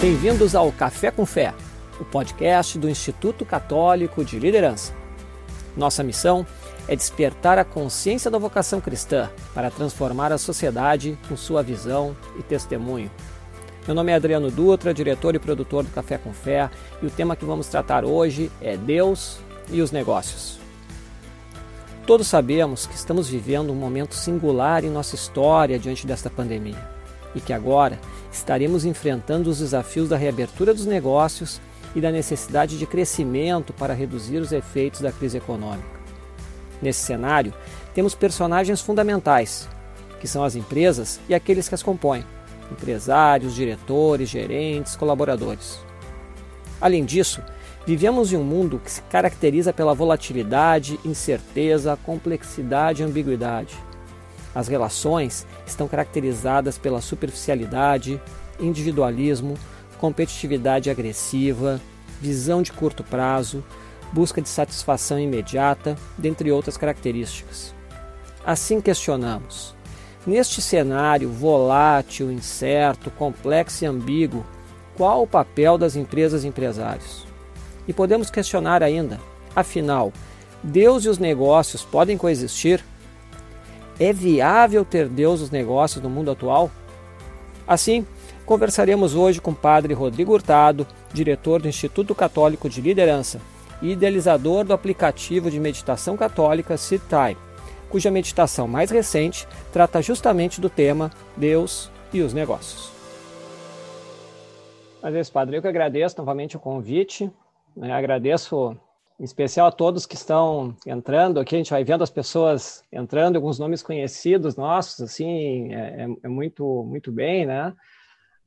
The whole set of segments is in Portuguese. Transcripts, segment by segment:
Bem-vindos ao Café com Fé, o podcast do Instituto Católico de Liderança. Nossa missão é despertar a consciência da vocação cristã para transformar a sociedade com sua visão e testemunho. Meu nome é Adriano Dutra, diretor e produtor do Café com Fé, e o tema que vamos tratar hoje é Deus e os negócios. Todos sabemos que estamos vivendo um momento singular em nossa história diante desta pandemia e que agora estaremos enfrentando os desafios da reabertura dos negócios e da necessidade de crescimento para reduzir os efeitos da crise econômica. Nesse cenário, temos personagens fundamentais, que são as empresas e aqueles que as compõem: empresários, diretores, gerentes, colaboradores. Além disso, vivemos em um mundo que se caracteriza pela volatilidade, incerteza, complexidade e ambiguidade as relações estão caracterizadas pela superficialidade, individualismo, competitividade agressiva, visão de curto prazo, busca de satisfação imediata, dentre outras características. Assim questionamos: neste cenário volátil, incerto, complexo e ambíguo, qual o papel das empresas e empresários? E podemos questionar ainda: afinal, Deus e os negócios podem coexistir? É viável ter Deus nos negócios no mundo atual? Assim, conversaremos hoje com o padre Rodrigo Hurtado, diretor do Instituto Católico de Liderança e idealizador do aplicativo de meditação católica Sit Time, cuja meditação mais recente trata justamente do tema Deus e os negócios. Mas é isso, padre, eu que agradeço novamente o convite, né? agradeço em especial a todos que estão entrando aqui, a gente vai vendo as pessoas entrando, alguns nomes conhecidos nossos, assim, é, é, é muito, muito bem, né?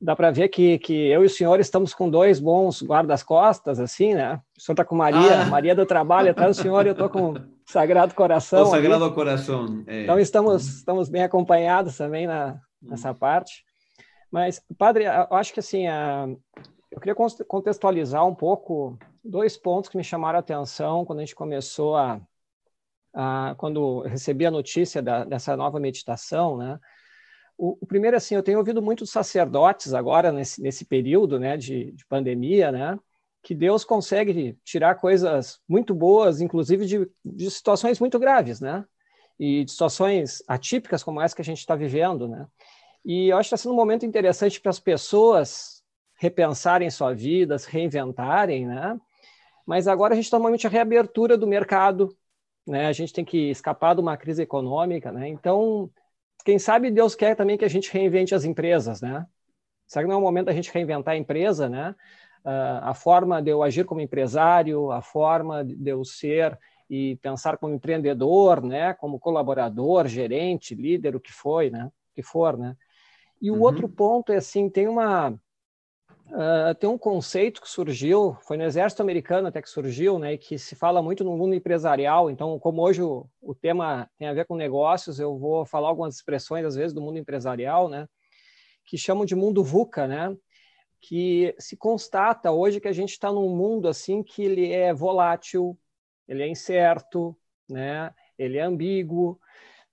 Dá para ver que, que eu e o senhor estamos com dois bons guardas-costas, assim, né? O senhor está com Maria, ah. Maria do Trabalho atrás do senhor, e eu estou com Sagrado Coração. O Sagrado ali. Coração. É. Então estamos, estamos bem acompanhados também na, nessa parte. Mas, padre, eu acho que assim, eu queria contextualizar um pouco dois pontos que me chamaram a atenção quando a gente começou a, a quando recebi a notícia da, dessa nova meditação, né? O, o, primeiro, assim, eu tenho ouvido muitos sacerdotes agora nesse, nesse período, né, de, de pandemia, né, que Deus consegue tirar coisas muito boas, inclusive de, de situações muito graves, né, e de situações atípicas como essa que a gente está vivendo, né. E eu acho que está sendo um momento interessante para as pessoas repensarem sua vida, se reinventarem, né, mas agora a gente está normalmente a reabertura do mercado, né? A gente tem que escapar de uma crise econômica, né? Então, quem sabe Deus quer também que a gente reinvente as empresas, né? Será que não é o momento da gente reinventar a empresa, né? Uh, a forma de eu agir como empresário, a forma de eu ser e pensar como empreendedor, né? Como colaborador, gerente, líder, o que foi, né? O que for, né? E o uhum. outro ponto é assim, tem uma Uh, tem um conceito que surgiu, foi no exército americano até que surgiu, né, que se fala muito no mundo empresarial. Então, como hoje o, o tema tem a ver com negócios, eu vou falar algumas expressões às vezes do mundo empresarial, né, que chamam de mundo VUCA, né, que se constata hoje que a gente está num mundo assim que ele é volátil, ele é incerto, né, ele é ambíguo,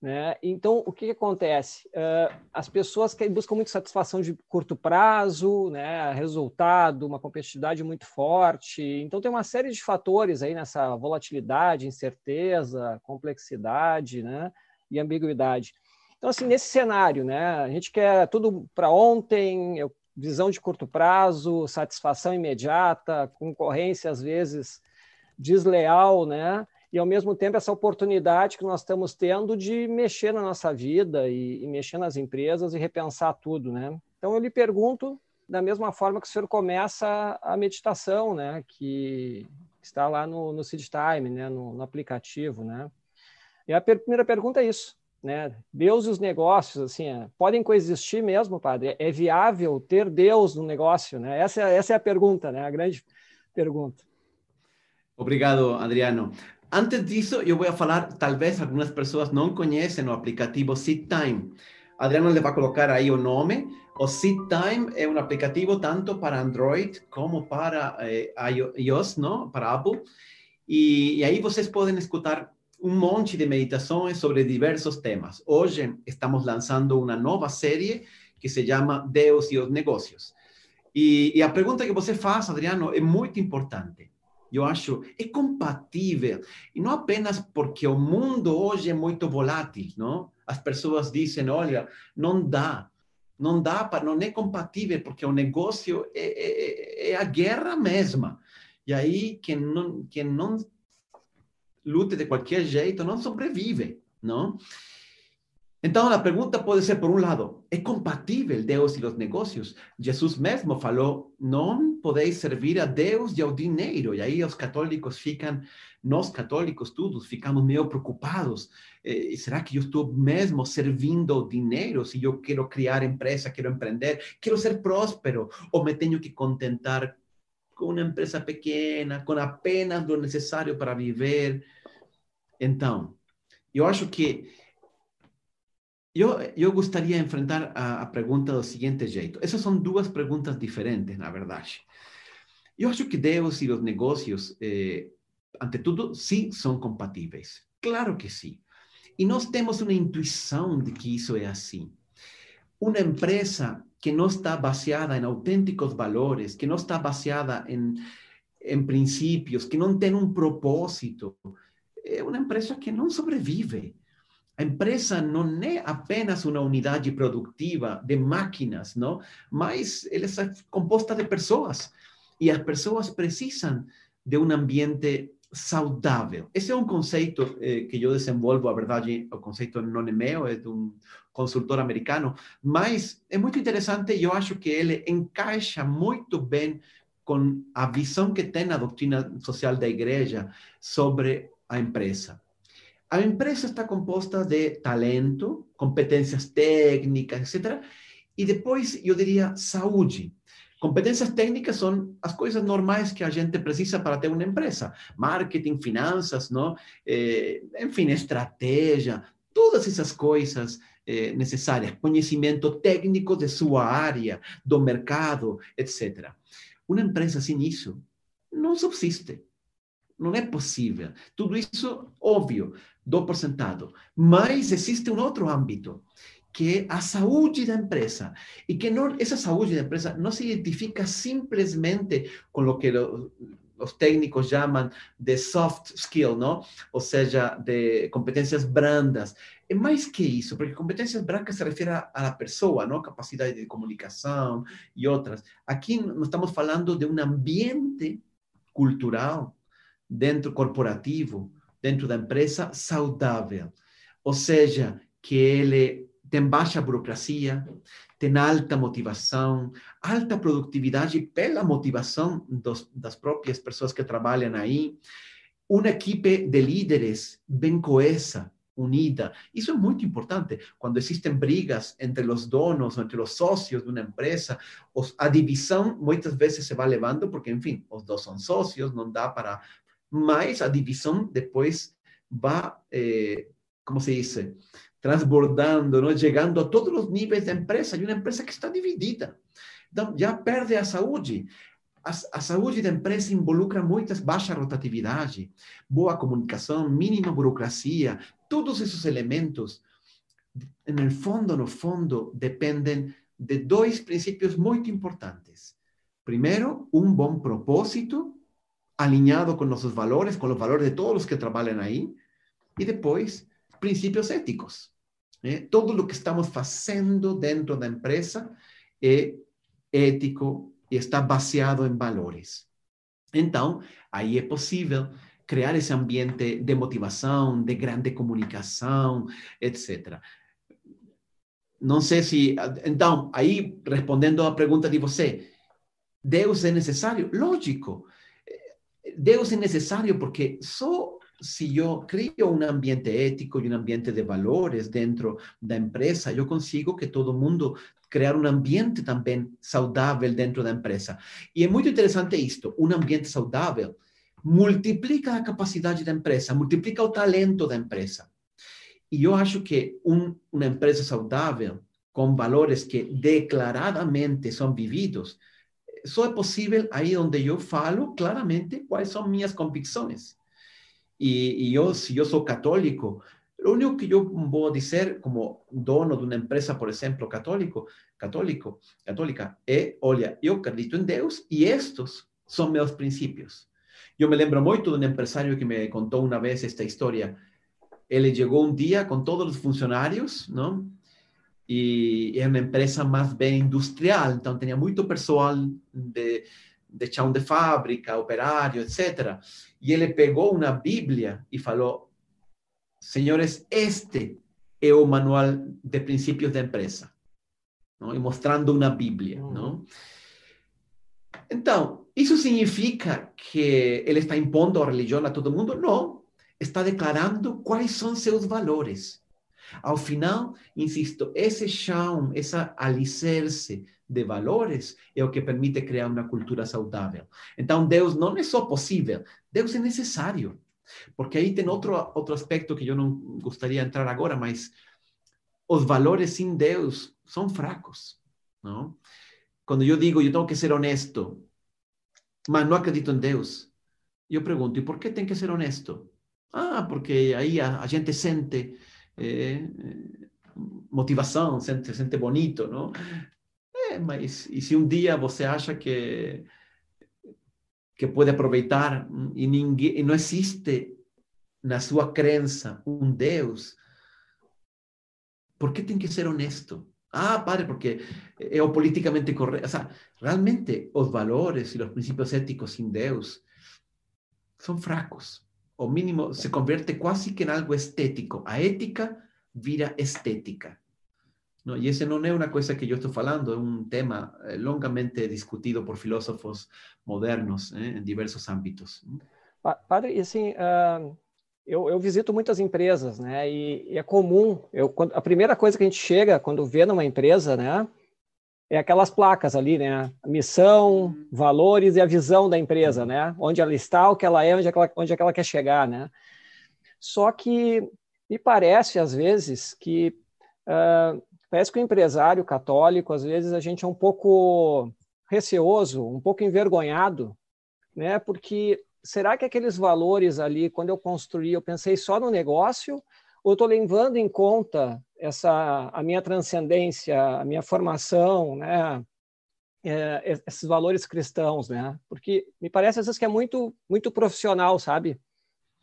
né? Então, o que, que acontece? Uh, as pessoas que buscam muito satisfação de curto prazo, né? resultado, uma competitividade muito forte. Então, tem uma série de fatores aí nessa volatilidade, incerteza, complexidade né? e ambiguidade. Então, assim, nesse cenário, né? a gente quer tudo para ontem, visão de curto prazo, satisfação imediata, concorrência, às vezes, desleal, né? E ao mesmo tempo essa oportunidade que nós estamos tendo de mexer na nossa vida e, e, mexer nas empresas e repensar tudo, né? Então eu lhe pergunto da mesma forma que o senhor começa a meditação, né? Que está lá no, no Seed Time, né? No, no, aplicativo, né? E a per primeira pergunta é isso, né? Deus e os negócios, assim, é, podem coexistir mesmo, padre? É viável ter Deus no negócio, né? Essa, essa é a pergunta, né? A grande pergunta. Obrigado, Adriano. Antes de eso, yo disso, eu vou falar, talvez algumas pessoas não conhecem o aplicativo SeatTime. Adriano le va a colocar ahí un nombre. O SeatTime es un aplicativo tanto para Android como para eh, iOS, ¿no? Para Apple. Y, ahí vocês pueden escuchar un monte de meditaciones sobre diversos temas. Hoy estamos lanzando una nueva serie que se llama Deus y los negocios. Y, la pregunta que você hace, Adriano, es muy importante. Eu acho, é compatível. E não apenas porque o mundo hoje é muito volátil, não? As pessoas dizem, olha, não dá, não dá, para, não é compatível, porque o negócio é, é, é a guerra mesma. E aí, quem não, quem não lute de qualquer jeito não sobrevive, não? Então, a pergunta pode ser, por um lado, é compatível Deus e os negócios? Jesus mesmo falou, não podeis servir a Deus e ao dinheiro. E aí os católicos ficam, nós católicos todos, ficamos meio preocupados. Eh, será que eu estou mesmo servindo ao dinheiro? Se eu quero criar empresa, quero empreender, quero ser próspero, ou me tenho que contentar com uma empresa pequena, com apenas o necessário para viver? Então, eu acho que eu, eu gostaria de enfrentar a, a pergunta do seguinte jeito. Essas são duas perguntas diferentes, na verdade. Eu acho que Deus e os negócios, eh, ante tudo, sim, são compatíveis. Claro que sim. E nós temos uma intuição de que isso é assim. Uma empresa que não está baseada em autênticos valores, que não está baseada em, em princípios, que não tem um propósito, é uma empresa que não sobrevive. A empresa não é apenas uma unidade produtiva de máquinas, não? Mas ela é composta de pessoas. E as pessoas precisam de um ambiente saudável. Esse é um conceito eh, que eu desenvolvo, a verdade, o conceito não é meu, é de um consultor americano, mas é muito interessante e eu acho que ele encaixa muito bem com a visão que tem a doutrina social da igreja sobre a empresa. A empresa está composta de talento, competências técnicas, etc. E depois, eu diria, saúde. Competências técnicas são as coisas normais que a gente precisa para ter uma empresa. Marketing, finanças, não? Eh, enfim, estratégia, todas essas coisas eh, necessárias. Conhecimento técnico de sua área, do mercado, etc. Uma empresa sem isso não subsiste. Não é possível. Tudo isso, óbvio, do por sentado. Mas existe um outro âmbito, que é a saúde da empresa. E que não, essa saúde da empresa não se identifica simplesmente com o que os técnicos chamam de soft skill, não? Ou seja, de competências brandas. É mais que isso, porque competências brancas se refere à pessoa, não? Capacidade de comunicação e outras. Aqui nós estamos falando de um ambiente cultural dentro corporativo dentro da empresa saudável, ou seja, que ele tem baixa burocracia, tem alta motivação, alta produtividade pela motivação dos, das próprias pessoas que trabalham aí, uma equipe de líderes bem coesa, unida. Isso é muito importante. Quando existem brigas entre os donos, entre os sócios de uma empresa, a divisão muitas vezes se vai levando, porque, enfim, os dois são sócios, não dá para mas a divisão depois vai, eh, como se diz, transbordando, não? chegando a todos os níveis da empresa, e uma empresa que está dividida. Então, já perde a saúde. A, a saúde da empresa involucra muitas baixa rotatividade, boa comunicação, mínima burocracia, todos esses elementos, no fundo, no fundo, dependem de dois princípios muito importantes. Primeiro, um bom propósito alinhado com nossos valores, com os valores de todos os que trabalham aí, e depois, princípios éticos. Né? Todo o que estamos fazendo dentro da empresa é ético e está baseado em valores. Então, aí é possível criar esse ambiente de motivação, de grande comunicação, etc. Não sei se. Então, aí, respondendo à pergunta de você, Deus é necessário? Lógico. Deus es necesario porque solo si yo creo un um ambiente ético y un ambiente de valores dentro de la empresa, yo consigo que todo mundo crear un ambiente también saudável dentro de la empresa. E y es muy interesante esto, un ambiente saudável multiplica la capacidad de la empresa, multiplica el talento de la empresa. E y yo acho que una empresa saudável, con valores que declaradamente son vividos, só é possível aí onde eu falo claramente quais são minhas convicções. E, e eu, se eu sou católico, o único que eu vou dizer como dono de uma empresa, por exemplo, católico, católico, católica, é, olha, eu acredito em Deus e estes são meus princípios. Eu me lembro muito de um empresário que me contou uma vez esta história. Ele chegou um dia com todos os funcionários, não? e é uma empresa mais bem industrial, então tinha muito pessoal de, de chão de fábrica, operário, etc. E ele pegou uma Bíblia e falou: Senhores, este é o manual de princípios da empresa, não? e mostrando uma Bíblia. Uhum. Mm. Não? Então, isso significa que ele está impondo a religião a todo mundo? Não. Está declarando quais são seus valores. Al final, insisto, ese chão, esa alicerce de valores é o que permite criar uma cultura saudável. Então, Deus não é só possível, Deus é necessário. Porque aí tem outro, outro aspecto que eu não gostaria de entrar agora, mas os valores sem Deus são fracos. Não? Quando eu digo, eu tenho que ser honesto, mas não acredito em Deus, eu pergunto, e por que tem que ser honesto? Ah, porque aí a, a gente sente eh, motivação, sente, sente bonito, não? É, mas e se um dia você acha que que pode aproveitar e ninguém e não existe na sua crença um Deus, por que tem que ser honesto? Ah, padre, porque é o politicamente correto. O sea, realmente os valores e os princípios éticos sem Deus são fracos. O mínimo se converte quase que em algo estético. A ética vira estética. ¿no? Y ese no es una cosa que yo estoy falando, es un tema eh, longamente discutido por filósofos modernos eh, em diversos âmbitos. Padre, e assim, uh, eu, eu, visito muitas empresas, né? E, e é comum, eu, a primeira coisa que a gente chega quando vê numa empresa, né? É aquelas placas ali, né? Missão, valores e a visão da empresa, né? Onde ela está, o que ela é, onde é que ela, onde é que ela quer chegar, né? Só que me parece, às vezes, que uh, Parece que o empresário católico, às vezes, a gente é um pouco receoso, um pouco envergonhado, né? Porque será que aqueles valores ali, quando eu construí, eu pensei só no negócio, ou estou levando em conta essa a minha transcendência, a minha formação, né? É, esses valores cristãos, né? Porque me parece às vezes que é muito muito profissional, sabe?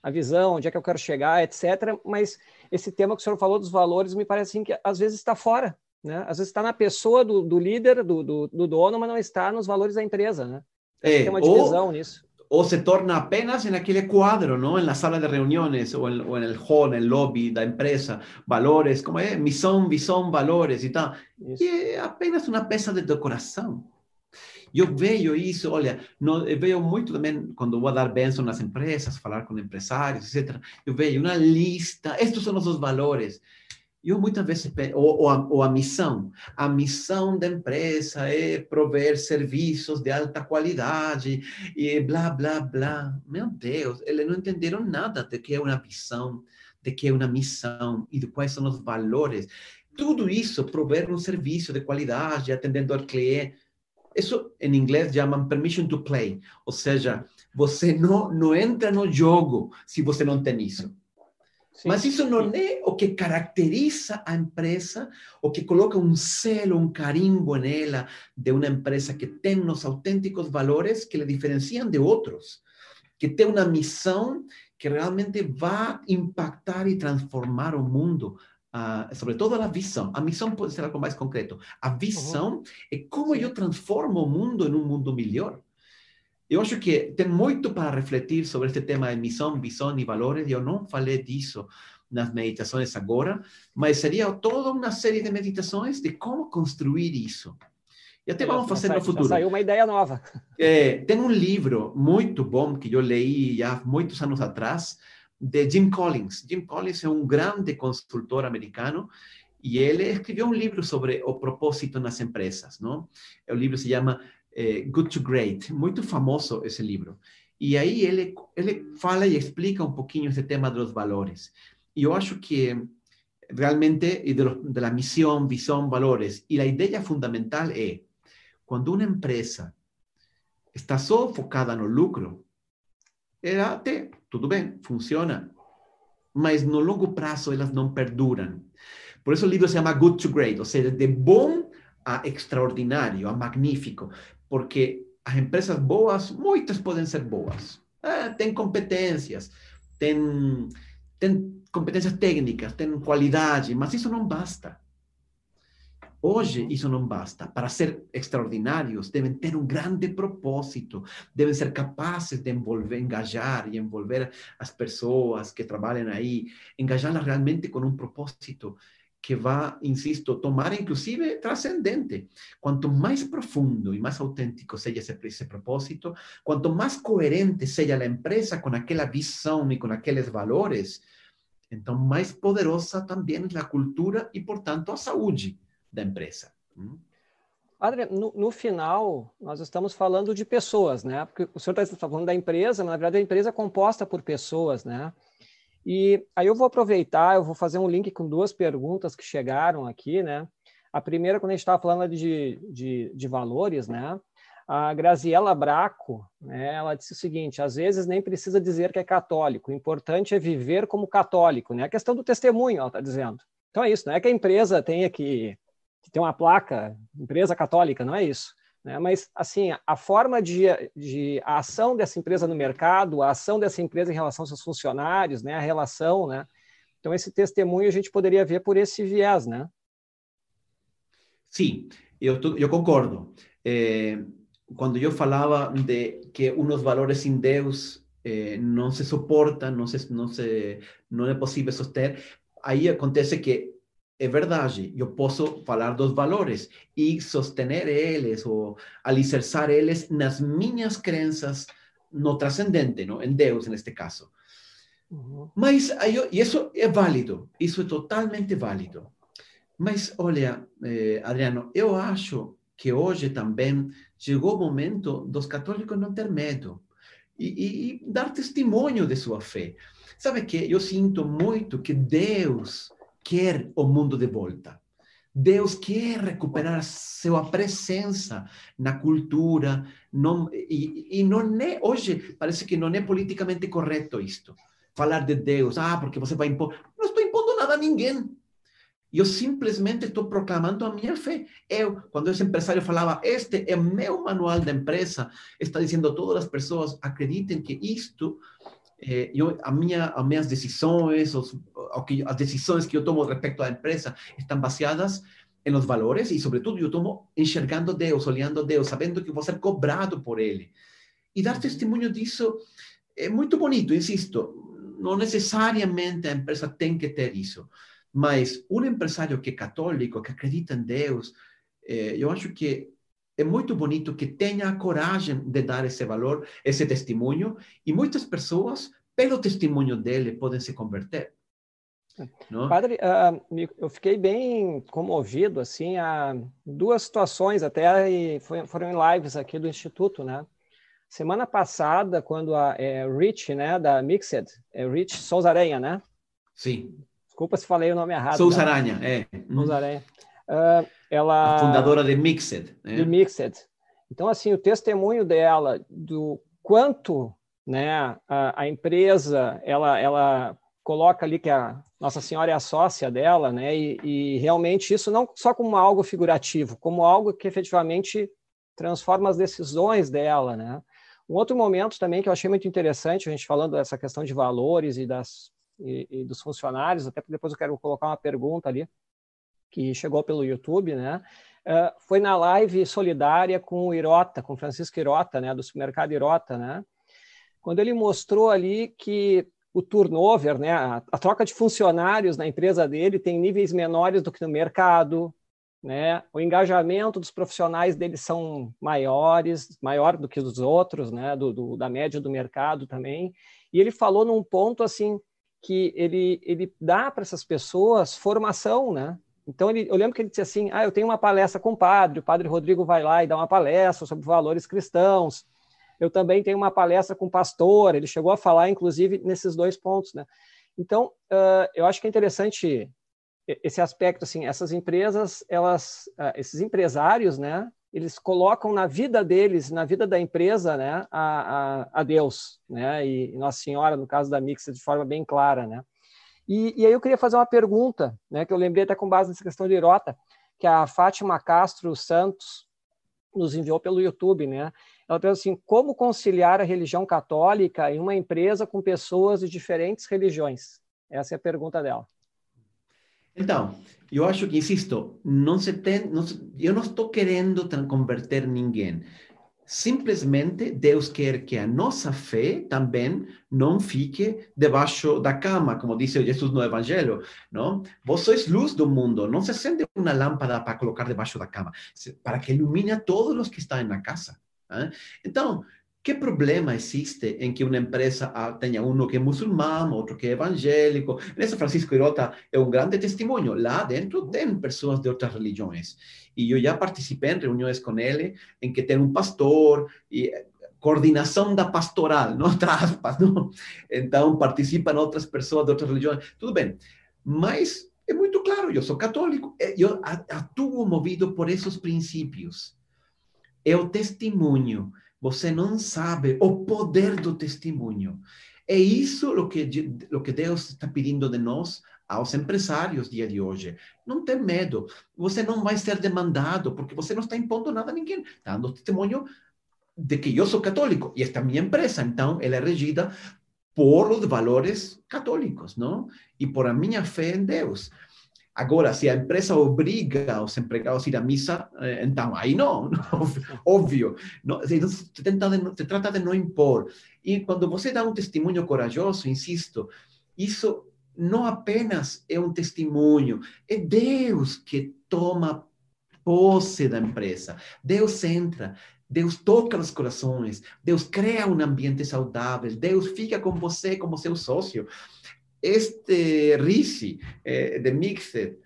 a visão, onde é que eu quero chegar, etc. Mas esse tema que o senhor falou dos valores me parece assim, que às vezes está fora, né? Às vezes está na pessoa do, do líder, do, do, do, dono, mas não está nos valores da empresa, né? É, tem uma divisão ou, nisso. o se torna apenas en aquel cuadro, ¿no? En la sala de reuniones o en, el hall, en el lobby, la empresa, valores, como eh, es, misión, visión, valores y tal. Y eh, apenas una peça de decoración. Yo veo eso, olha, no, eh, veo mucho también cuando voy a dar benção las empresas, falar con empresarios, etc. Yo veo una lista, estos son los valores. Eu muitas vezes, ou, ou, a, ou a missão, a missão da empresa é prover serviços de alta qualidade e blá, blá, blá. Meu Deus, eles não entenderam nada de que é uma visão, de que é uma missão e de quais são os valores. Tudo isso, prover um serviço de qualidade, atendendo ao cliente, isso em inglês chamam permission to play, ou seja, você não, não entra no jogo se você não tem isso. Sim, Mas isso não é o que caracteriza a empresa, o que coloca um selo, um carimbo nela de uma empresa que tem os autênticos valores que lhe diferenciam de outros, que tem uma missão que realmente vai impactar e transformar o mundo Uh, sobre todo a visão. A missão pode ser algo mais concreto. A visão uhum. é como eu transformo o mundo em um mundo melhor. Eu acho que tem muito para refletir sobre este tema de missão, visão e valores. Eu não falei disso nas meditações agora, mas seria toda uma série de meditações de como construir isso. E até vamos fazer no futuro. Saiu uma ideia nova. É, tem um livro muito bom que eu li já muitos anos atrás, de Jim Collins. Jim Collins é um grande consultor americano e ele escreveu um livro sobre o propósito nas empresas, não? O livro se chama eh, Good to Great, muito famoso esse livro. E aí ele ele fala e explica um pouquinho esse tema dos valores. E eu acho que realmente e la missão, visão, valores. E a ideia fundamental é quando uma empresa está só focada no lucro, era até tudo bem, funciona. mas no longo prazo elas não perduram. Por isso o livro se chama Good to Great, ou seja, de bom a extraordinário, a magnífico, porque as empresas boas, muitas podem ser boas. Ah, tem competências, tem, tem competências técnicas, tem qualidade, mas isso não basta. Hoje, isso não basta. Para ser extraordinários, devem ter um grande propósito, devem ser capazes de envolver, engajar e envolver as pessoas que trabalham aí, engajá-las realmente com um propósito que vai, insisto, tomar inclusive trascendente. Quanto mais profundo e mais autêntico seja esse, esse propósito, quanto mais coerente seja a empresa com aquela visão e com aqueles valores, então mais poderosa também é a cultura e, portanto, a saúde da empresa. Adriano, no, no, final, nós estamos falando de pessoas, né? Porque o senhor está falando da empresa, mas na verdade a empresa é composta por pessoas, né? E aí eu vou aproveitar, eu vou fazer um link com duas perguntas que chegaram aqui, né? A primeira, quando a gente estava falando de, de, de, valores, né? A Graziela Braco, né, ela disse o seguinte: às vezes nem precisa dizer que é católico, o importante é viver como católico, né? A questão do testemunho, ela está dizendo. Então é isso, não é que a empresa tenha que que tem uma placa, empresa católica, não é isso. Né? Mas, assim, a forma de, de a ação dessa empresa no mercado, a ação dessa empresa em relação aos seus funcionários, né? a relação, né? Então, esse testemunho a gente poderia ver por esse viés, né? Sim, eu, eu concordo. É, quando eu falava de que uns valores em Deus eh, não se suportam, não, se, não, se, não é possível soster, aí acontece que é verdade, eu posso falar dos valores e sostener eles ou alicerçar eles nas minhas crenças no transcendente, no? em Deus, neste caso. Uhum. Mas, eu, e isso é válido, isso é totalmente válido. Mas, olha, eh, Adriano, eu acho que hoje também chegou o momento dos católicos não ter medo e, e, e dar testemunho de sua fé. Sabe que eu sinto muito que Deus quer o mundo de volta. Deus quer recuperar sua presença na cultura. Não, e, e não é, hoje, parece que não é politicamente correto isto. Falar de Deus, ah, porque você vai impor. Não estou impondo nada a ninguém. Eu simplesmente estou proclamando a minha fé. Eu, quando esse empresário falava, este é meu manual da empresa, está dizendo a todas as pessoas, acreditem que isto eh, eu, a minha, as minhas decisões, os, que, as decisões que eu tomo respecto à empresa estão baseadas em los valores e, sobretudo, eu tomo enxergando Deus, olhando Deus, sabendo que vou ser cobrado por Ele. E dar testemunho disso é muito bonito, insisto. Não necessariamente a empresa tem que ter isso, mas um empresário que é católico, que acredita em Deus, eh, eu acho que é muito bonito que tenha a coragem de dar esse valor, esse testemunho, e muitas pessoas, pelo testemunho dele, podem se converter. Não? Padre, uh, eu fiquei bem comovido, assim, a duas situações até, e foi, foram em lives aqui do Instituto, né? Semana passada, quando a é, Rich, né, da Mixed, é Rich Souza Aranha, né? Sim. Desculpa se falei o nome errado. Souza né? Aranha, é. Souza Aranha. Uh, ela a fundadora de Mixed, né? De Mixed. Então, assim, o testemunho dela do quanto, né, a, a empresa, ela, ela coloca ali que a Nossa Senhora é a sócia dela, né, e, e realmente isso não só como algo figurativo, como algo que efetivamente transforma as decisões dela, né. Um outro momento também que eu achei muito interessante, a gente falando dessa questão de valores e das e, e dos funcionários, até porque depois eu quero colocar uma pergunta ali, que chegou pelo YouTube, né? Uh, foi na live solidária com o Irota, com Francisco Irota, né, do supermercado Irota, né? Quando ele mostrou ali que o turnover, né, a, a, troca de funcionários na empresa dele tem níveis menores do que no mercado, né? O engajamento dos profissionais dele são maiores, maior do que dos outros, né, do, do, da média do mercado também. E ele falou num ponto assim que ele ele dá para essas pessoas formação, né? Então, ele, eu lembro que ele disse assim: Ah, eu tenho uma palestra com o padre, o padre Rodrigo vai lá e dá uma palestra sobre valores cristãos. Eu também tenho uma palestra com o pastor, ele chegou a falar, inclusive, nesses dois pontos. Né? Então, uh, eu acho que é interessante esse aspecto, assim, essas empresas, elas, uh, esses empresários, né, eles colocam na vida deles, na vida da empresa, né, a, a, a Deus, né, e Nossa Senhora, no caso da Mixa, de forma bem clara, né. E, e, aí eu queria fazer uma pergunta, né, que eu lembrei até com base nessa questão de Irota, que a Fátima Castro Santos nos enviou pelo YouTube, né? Ela pergunta assim, como conciliar a religião católica em uma empresa com pessoas de diferentes religiões? Essa é a pergunta dela. Então, eu acho que, insisto, não se tem, não, eu não estou querendo converter ninguém. Simplesmente Deus quer que a nossa fé também não fique debaixo da cama, como disse Jesus no Evangelho, não? Vós sois luz do mundo, não se acende uma lâmpada para colocar debaixo da cama, para que ilumine a todos os que estão na casa. ¿eh? Então, que problema existe em que uma empresa tenha um que é muçulmano, outro que é evangélico? Nessa, Francisco Irota é um grande testemunho. Lá dentro tem pessoas de outras religiões. E eu já participei em reuniões com ele, em que tem um pastor e eh, coordenação da pastoral, não traspas, não? Então, participam outras pessoas de outras religiões. Tudo bem. Mas é muito claro, eu sou católico, eh, eu atuo movido por esses princípios. É o testemunho você não sabe o poder do testemunho. É isso o que, o que Deus está pedindo de nós aos empresários dia de hoje. Não tem medo. Você não vai ser demandado, porque você não está impondo nada a ninguém. Está dando testemunho de que eu sou católico e esta é minha empresa. Então, ela é regida por os valores católicos, não? E por a minha fé em Deus. Agora, se a empresa obriga os empregados a ir à missa, eh, então aí não, óbvio. Não, se, tenta de, se trata de não impor. E quando você dá um testemunho corajoso, insisto, isso não apenas é um testemunho, é Deus que toma posse da empresa. Deus entra, Deus toca os corações, Deus cria um ambiente saudável, Deus fica com você como seu sócio este RISI eh, de Mixed,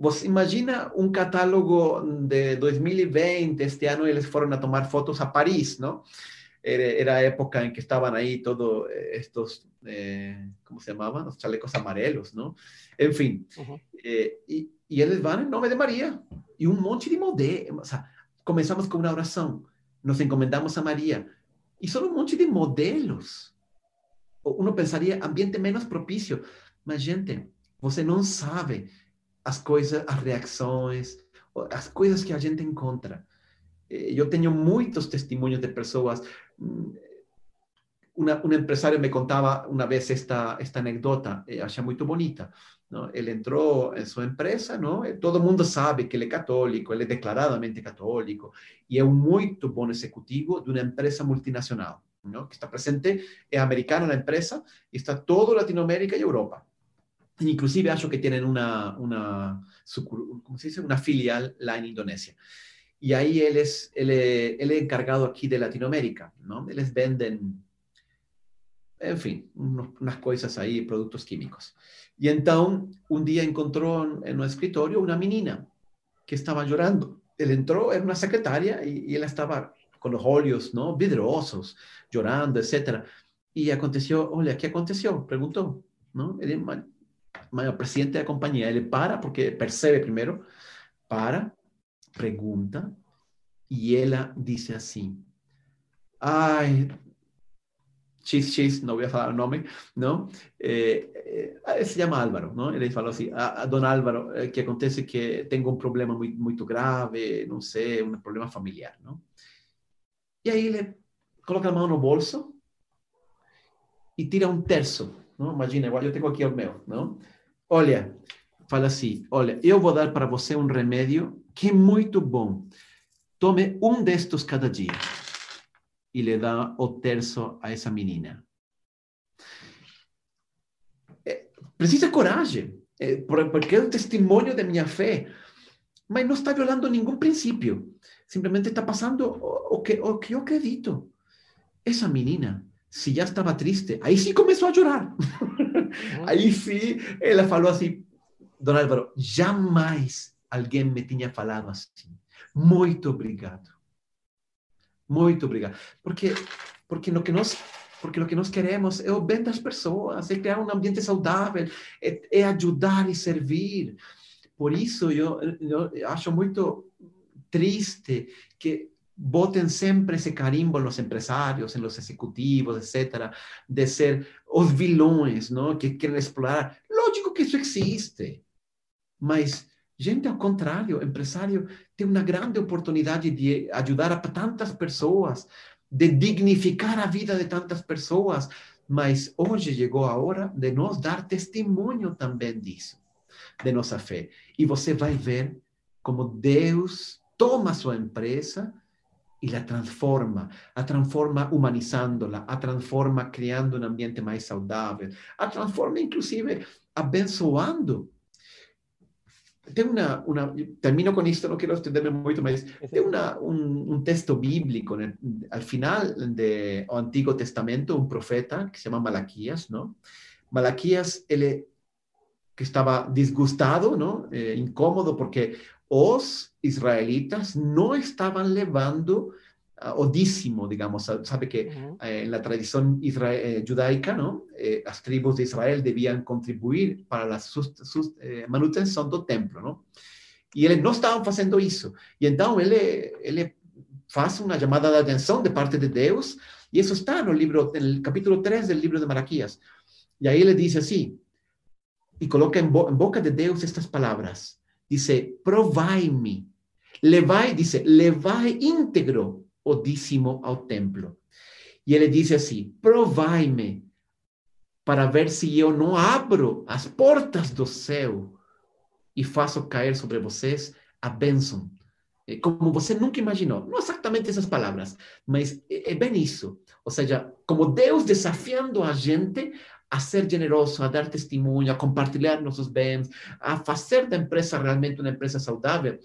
¿Vos imagina un catálogo de 2020, este año ellos fueron a tomar fotos a París, ¿no? Era, época en que estaban ahí todos eh, estos, eh, ¿cómo se llamaban? Los chalecos amarelos, ¿no? En fin, uh -huh. eh, y, y ellos van en nombre de María y un monte de modelos, o sea, comenzamos con una oración, nos encomendamos a María y son un monte de modelos uno pensaria ambiente menos propício, mas gente, você não sabe as coisas, as reações, as coisas que a gente encontra. Eu tenho muitos testemunhos de pessoas. Uma, um empresário me contava uma vez esta, esta anedota, achei muito bonita. Não? Ele entrou em sua empresa, não? todo mundo sabe que ele é católico, ele é declaradamente católico, e é um muito bom executivo de uma empresa multinacional. ¿No? que está presente, es americana la empresa, y está todo Latinoamérica y Europa. Inclusive, acho que tienen una, una, ¿cómo se dice? una filial la en Indonesia. Y ahí él es, él él es encargado aquí de Latinoamérica, ¿no? Les venden, en fin, unas cosas ahí, productos químicos. Y entonces, un día encontró en un escritorio una menina que estaba llorando. Él entró, era una secretaria y, y él estaba con los óleos, ¿no? Vidrosos, llorando, etc. Y aconteció, olha, ¿qué aconteció? Preguntó, ¿no? El, el presidente de la compañía, él para, porque percibe primero, para, pregunta, y ella dice así, ay, chis, chis, no voy a falar el nombre, ¿no? Eh, eh, se llama Álvaro, ¿no? Ele falou assim, a, a don Álvaro, eh, que acontece que tengo un problema muy, muy grave, no sé, un problema familiar, ¿no? E aí ele coloca a mão no bolso e tira um terço. Não? Imagina, eu tenho aqui o meu. Não? Olha, fala assim: Olha, eu vou dar para você um remédio que é muito bom. Tome um destes cada dia. E lhe dá o terço a essa menina. É, precisa coragem, é, porque é o testemunho da minha fé. Mas não está violando nenhum princípio. Simplesmente está passando o que, o que eu acredito. Essa menina, se já estava triste, aí sim começou a chorar. aí sim, ela falou assim, Dona Álvaro, jamais alguém me tinha falado assim. Muito obrigado. Muito obrigado. Porque, porque no que nós porque o que nós queremos é o bem das pessoas, é criar um ambiente saudável, é, é ajudar e servir. Por isso, eu, eu acho muito triste que voten siempre ese carimbo empresarios, en los ejecutivos, etcétera, de ser os vilões, ¿no? Que quieren explorar. isso existe. Mas, gente, ao contrário, empresário tem uma grande oportunidade de ajudar a tantas pessoas, de dignificar a vida de tantas pessoas. Mas hoje chegou a hora de nós dar testemunho também disso, de nossa fé. E você vai ver como Deus toma sua empresa y la transforma, a transforma humanizándola, a transforma creando un ambiente más saludable, a transforma inclusive abençoando. Tengo una, una, termino con esto, no quiero extenderme mucho más, tengo una, un, un, texto bíblico el, al final del Antiguo Testamento, un profeta que se llama Malaquías, ¿no? Malaquías, él que estaba disgustado, ¿no? Eh, incómodo porque los israelitas no estaban levando uh, odísimo, digamos, sabe que uh -huh. eh, en la tradición eh, judaica, ¿no? Eh, las tribus de Israel debían contribuir para la sust sust eh, manutención del templo, ¿no? Y ellos no estaban haciendo eso. Y entonces él, él hace una llamada de atención de parte de Dios, y eso está en el, libro, en el capítulo 3 del libro de Maraquías. Y ahí le dice así, e coloca em, bo boca de Deus estas palavras: dice, provai-me. Levai, dice, levai íntegro o dízimo ao templo. E ele diz assim, provai-me para ver se eu não abro as portas do céu e faço cair sobre vocês a bênção. Como você nunca imaginou. Não exatamente essas palavras, mas é bem isso. Ou seja, como Deus desafiando a gente a ser generoso, a dar testemunho, a compartilhar nossos bens, a fazer da empresa realmente uma empresa saudável.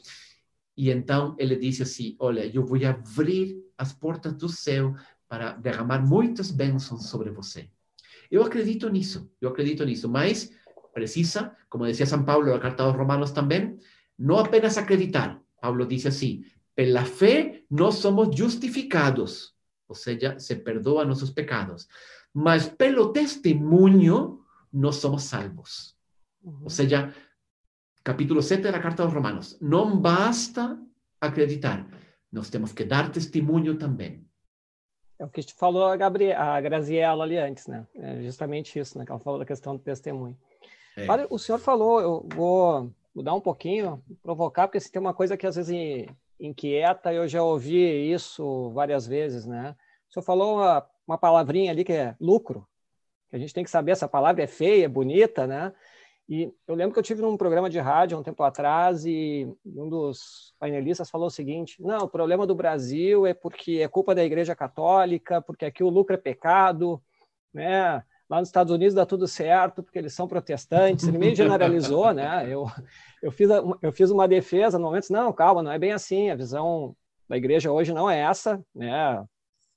E então ele disse assim: Olha, eu vou abrir as portas do céu para derramar muitas bênçãos sobre você. Eu acredito nisso, eu acredito nisso, mas precisa, como dizia São Paulo na carta aos Romanos também, não apenas acreditar. Paulo disse assim: pela fé nós somos justificados, ou seja, se perdoa nossos pecados mas pelo testemunho nós somos salvos. Uhum. Ou seja, capítulo 7 da carta aos Romanos, não basta acreditar, nós temos que dar testemunho também. É o que falou a, Gabriela, a Graziella ali antes, né? É justamente isso, né? Que ela falou da questão do testemunho. É. Olha, o senhor falou, eu vou mudar um pouquinho, provocar, porque se tem uma coisa que às vezes inquieta, eu já ouvi isso várias vezes, né? O senhor falou uma uma palavrinha ali que é lucro, que a gente tem que saber essa palavra é feia, é bonita, né? E eu lembro que eu tive num programa de rádio um tempo atrás e um dos painelistas falou o seguinte: não, o problema do Brasil é porque é culpa da Igreja Católica, porque aqui o lucro é pecado, né? Lá nos Estados Unidos dá tudo certo porque eles são protestantes. Ele meio generalizou, né? Eu, eu, fiz, eu fiz uma defesa no momento, não, calma, não é bem assim. A visão da igreja hoje não é essa, né?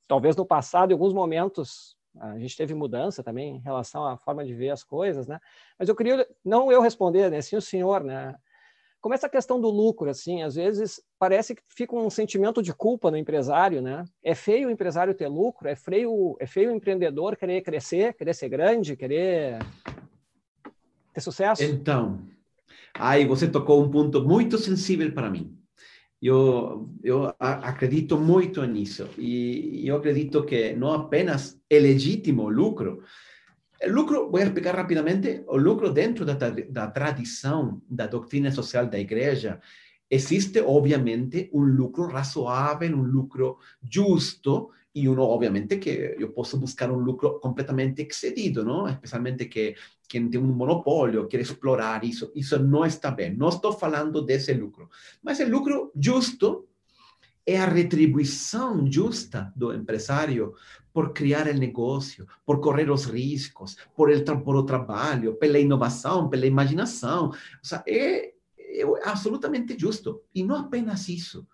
Talvez no passado, em alguns momentos, a gente teve mudança também em relação à forma de ver as coisas, né? Mas eu queria, não eu responder, né? Sim o senhor, né? Como essa questão do lucro, assim, às vezes parece que fica um sentimento de culpa no empresário, né? É feio o empresário ter lucro, é feio, é feio o empreendedor querer crescer, querer ser grande, querer ter sucesso. Então, aí você tocou um ponto muito sensível para mim. Eu, eu acredito muito nisso. E eu acredito que não apenas é legítimo lucro. O lucro, vou explicar rapidamente, o lucro dentro da, da tradição da doutrina social da igreja, existe obviamente um lucro razoável, um lucro justo, y uno obviamente que yo puedo buscar un lucro completamente excedido, ¿no? Especialmente que quien tiene un monopolio quiere explorar eso, eso no está bien. No estoy hablando de ese lucro, mas el lucro justo es la retribución justa do empresario por criar el negocio, por correr los riesgos, por el por o trabalho, pela inovação, pela imaginação. O sea, é, é absolutamente justo. E não apenas isso,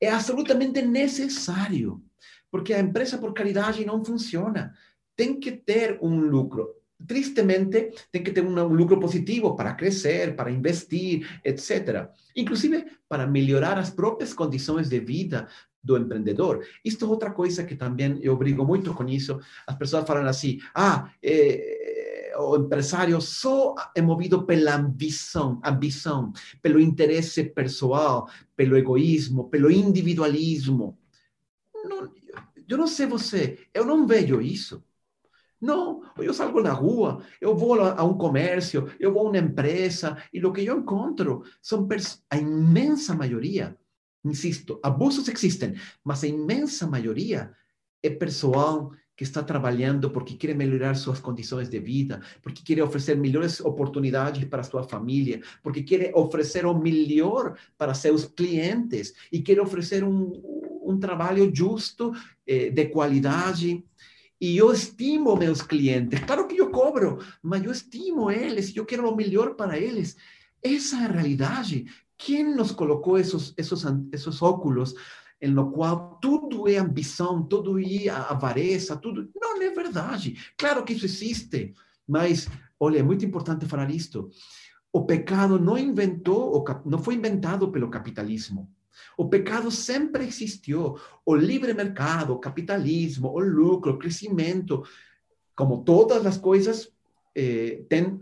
é absolutamente necessário porque a empresa por caridade não funciona. Tem que ter um lucro. Tristemente, tem que ter um, lucro positivo para crescer, para investir, etc. Inclusive para melhorar as próprias condições de vida do empreendedor. Isto é outra coisa que também eu brigo muito com isso. As pessoas falam assim: ah, eh, o empresário só é movido pela ambição, ambição, pelo interesse pessoal, pelo egoísmo, pelo individualismo. Não, eu não sei você, eu não vejo isso. Não, eu salgo na rua, eu vou a um comércio, eu vou a uma empresa e o que eu encontro são a imensa maioria, insisto, abusos existem, mas a imensa maioria é pessoal que está trabalhando porque quer melhorar suas condições de vida, porque quer oferecer melhores oportunidades para sua família, porque quer oferecer o melhor para seus clientes e quer oferecer um, um trabalho justo, eh, de qualidade. E eu estimo meus clientes. Claro que eu cobro, mas eu estimo eles, eu quero o melhor para eles. Essa é a realidade. Quem nos colocou esses, esses, esses óculos em no qual tudo é ambição, tudo é avareza, tudo... Não é verdade. Claro que isso existe, mas, olha, é muito importante falar isto. O pecado não inventou, não foi inventado pelo capitalismo. O pecado sempre existiu. O livre mercado, o capitalismo, o lucro, o crescimento, como todas as coisas, eh, tem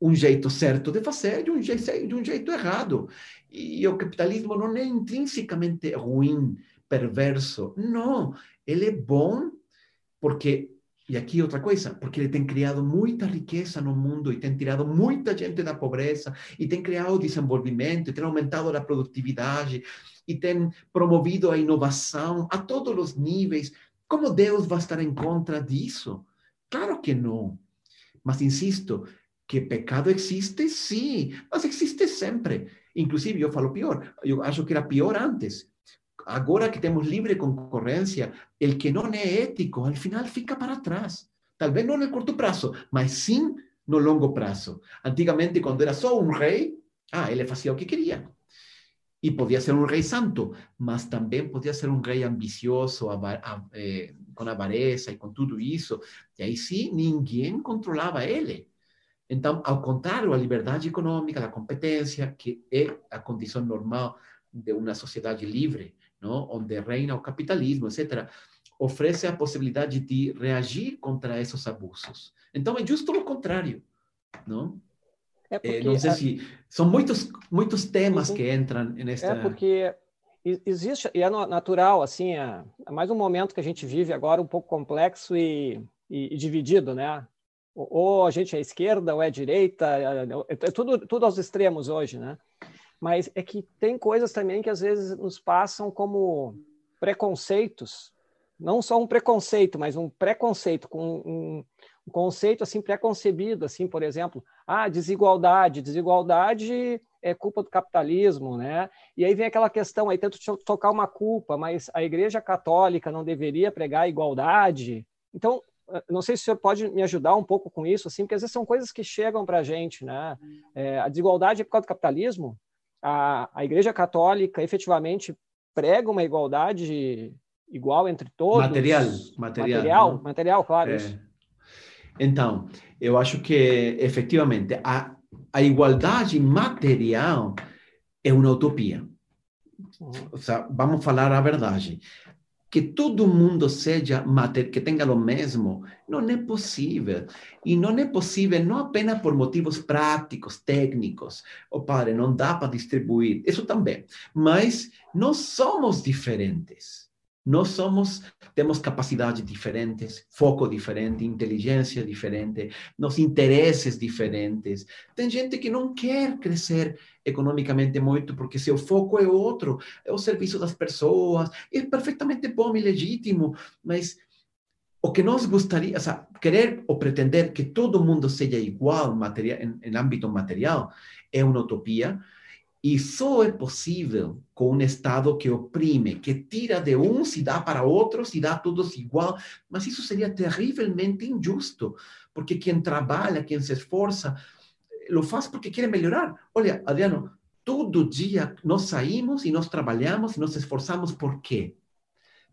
um jeito certo de fazer e um jeito, de um jeito errado. E o capitalismo não é intrinsecamente ruim, perverso. Não, ele é bom porque e aqui outra coisa, porque ele tem criado muita riqueza no mundo e tem tirado muita gente da pobreza e tem criado desenvolvimento, e tem aumentado a produtividade e tem promovido a inovação a todos os níveis. Como Deus vai estar em contra disso? Claro que não. Mas insisto, que pecado existe, sim, mas existe sempre. Inclusive, eu falo pior, eu acho que era pior antes. Agora que temos livre concorrência, el que não é ético, al final fica para trás. Talvez não no curto prazo, mas sim no longo prazo. Antigamente, quando era só um rei, ah, ele fazia o que queria. E podia ser um rei santo, mas também podia ser um rei ambicioso, eh, com avareza e com tudo isso. E aí sim, ninguém controlava ele. Então, ao contrário, a liberdade econômica, a competência, que é a condição normal de uma sociedade livre, onde reina o capitalismo, etc., oferece a possibilidade de reagir contra esses abusos. Então, é justo o contrário. Não? É porque, é, não sei se são muitos muitos temas uhum. que entram nesta. É porque existe e é natural assim é, é, mais um momento que a gente vive agora um pouco complexo e, e, e dividido, né? Ou a gente é esquerda ou é direita, é, é, é tudo tudo aos extremos hoje, né? mas é que tem coisas também que às vezes nos passam como preconceitos, não só um preconceito, mas um preconceito com um, um conceito assim preconcebido, assim, por exemplo, ah, desigualdade, desigualdade é culpa do capitalismo, né? E aí vem aquela questão, aí tento tocar uma culpa, mas a Igreja Católica não deveria pregar igualdade. Então, não sei se o senhor pode me ajudar um pouco com isso, assim, porque às vezes são coisas que chegam para a gente, né? É, a desigualdade é por causa do capitalismo? a, a Igreja Católica efetivamente prega uma igualdade igual entre todos? Material, material. Material, material claro. É. Então, eu acho que, efetivamente, a, a igualdade material é uma utopia. Uhum. O sea, vamos falar a verdade que todo mundo seja que tenha o mesmo, não é possível. E não é possível não apenas por motivos práticos, técnicos. O padre, não dá para distribuir, isso também. Mas nós somos diferentes. Nós somos, temos capacidades diferentes, foco diferente, inteligência diferente, nos interesses diferentes. Tem gente que não quer crescer economicamente muito porque seu foco é outro, é o serviço das pessoas. É perfeitamente bom e legítimo, mas o que nós gostaria, seja, querer ou pretender que todo mundo seja igual material, em, em âmbito material é uma utopia e só é possível com um Estado que oprime, que tira de uns e dá para outros e dá a todos igual. Mas isso seria terrivelmente injusto, porque quem trabalha, quem se esforça, lo faz porque quer melhorar. Olha, Adriano, todo dia nós saímos e nós trabalhamos e nos esforçamos por quê?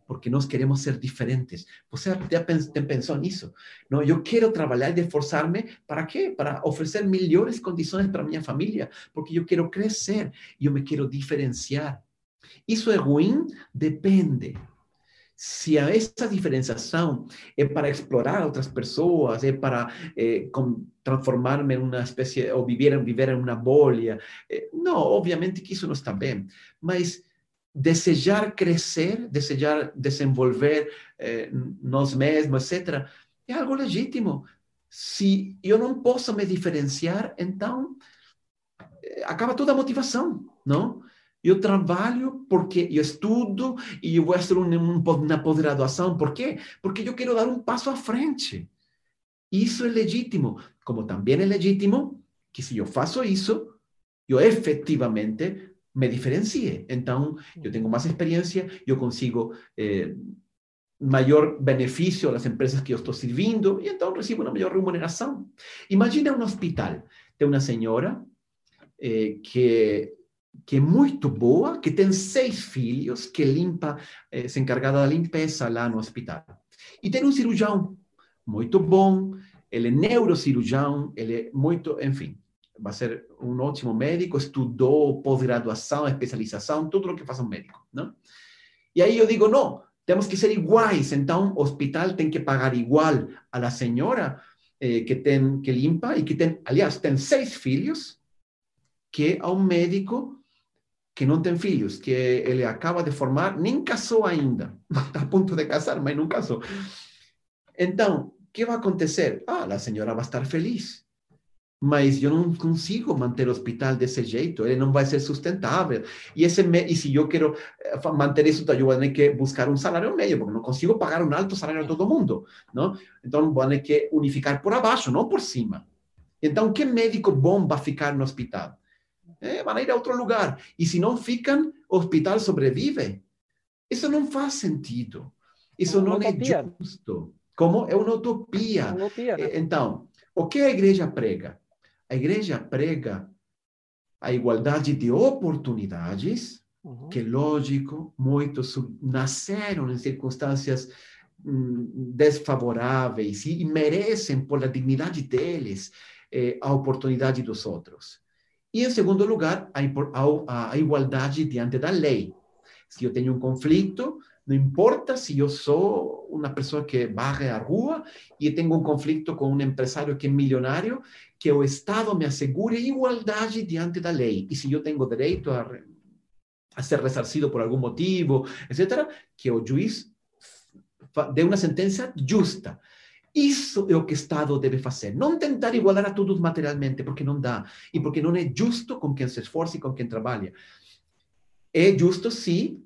Porque nós queremos ser diferentes. Você já pensou nisso? Não, eu quero trabalhar e esforçar-me para quê? Para oferecer melhores condições para minha família, porque eu quero crescer e eu me quero diferenciar. Isso é ruim? Depende. Se essa diferenciação é para explorar outras pessoas, é para é, transformar-me em uma espécie, ou viver, viver em uma não, obviamente que isso não está bem. Mas desejar crescer, desejar desenvolver eh, nós mesmos, etc., é algo legítimo. Se eu não posso me diferenciar, então eh, acaba toda a motivação, não? Eu trabalho porque eu estudo e eu vou fazer uma pós-graduação. Por quê? Porque eu quero dar um passo à frente. Isso é legítimo. Como também é legítimo que se eu faço isso, eu efetivamente me diferencie. Então, eu tenho mais experiência, eu consigo eh, maior benefício às empresas que eu estou servindo e então recebo uma melhor remuneração. Imagina um hospital. Tem uma senhora eh, que que é muito boa, que tem seis filhos, que limpa, é, se encargada da limpeza lá no hospital. E tem um cirurgião muito bom, ele é neurocirurgião, ele é muito, enfim, vai ser um ótimo médico, estudou pós-graduação, especialização, tudo o que faz um médico, não? E aí eu digo, não, temos que ser iguais, então o hospital tem que pagar igual la senhora eh, que tem que limpa e que tem, aliás, tem seis filhos, que a um médico que não tem filhos, que ele acaba de formar, nem casou ainda, está a ponto de casar, mas não casou. Então, o que vai acontecer? Ah, a senhora vai estar feliz, mas eu não consigo manter o hospital desse jeito, ele não vai ser sustentável. E, esse, e se eu quero eh, manter isso, eu vou ter que buscar um salário meio, porque não consigo pagar um alto salário a todo mundo, não? Então, vou ter que unificar por abaixo, não por cima. Então, que médico bom vai ficar no hospital? É, vão ir a outro lugar. E se não ficam, o hospital sobrevive. Isso não faz sentido. Isso não é justo. Como é uma utopia. Uma utopia né? Então, o que a igreja prega? A igreja prega a igualdade de oportunidades, uhum. que, lógico, muitos nasceram em circunstâncias hum, desfavoráveis e merecem, por a dignidade deles, eh, a oportunidade dos outros. E, em segundo lugar, a, a, a igualdade diante da lei. Se eu tenho um conflito, não importa se eu sou uma pessoa que varre a rua e tenho um conflito com um empresário que é milionário, que o Estado me assegure igualdade diante da lei. E se eu tenho direito a, a ser ressarcido por algum motivo, etc., que o juiz dê uma sentença justa. Isso é o que o Estado deve fazer. Não tentar igualar a todos materialmente, porque não dá. E porque não é justo com quem se esforça e com quem trabalha. É justo, sim,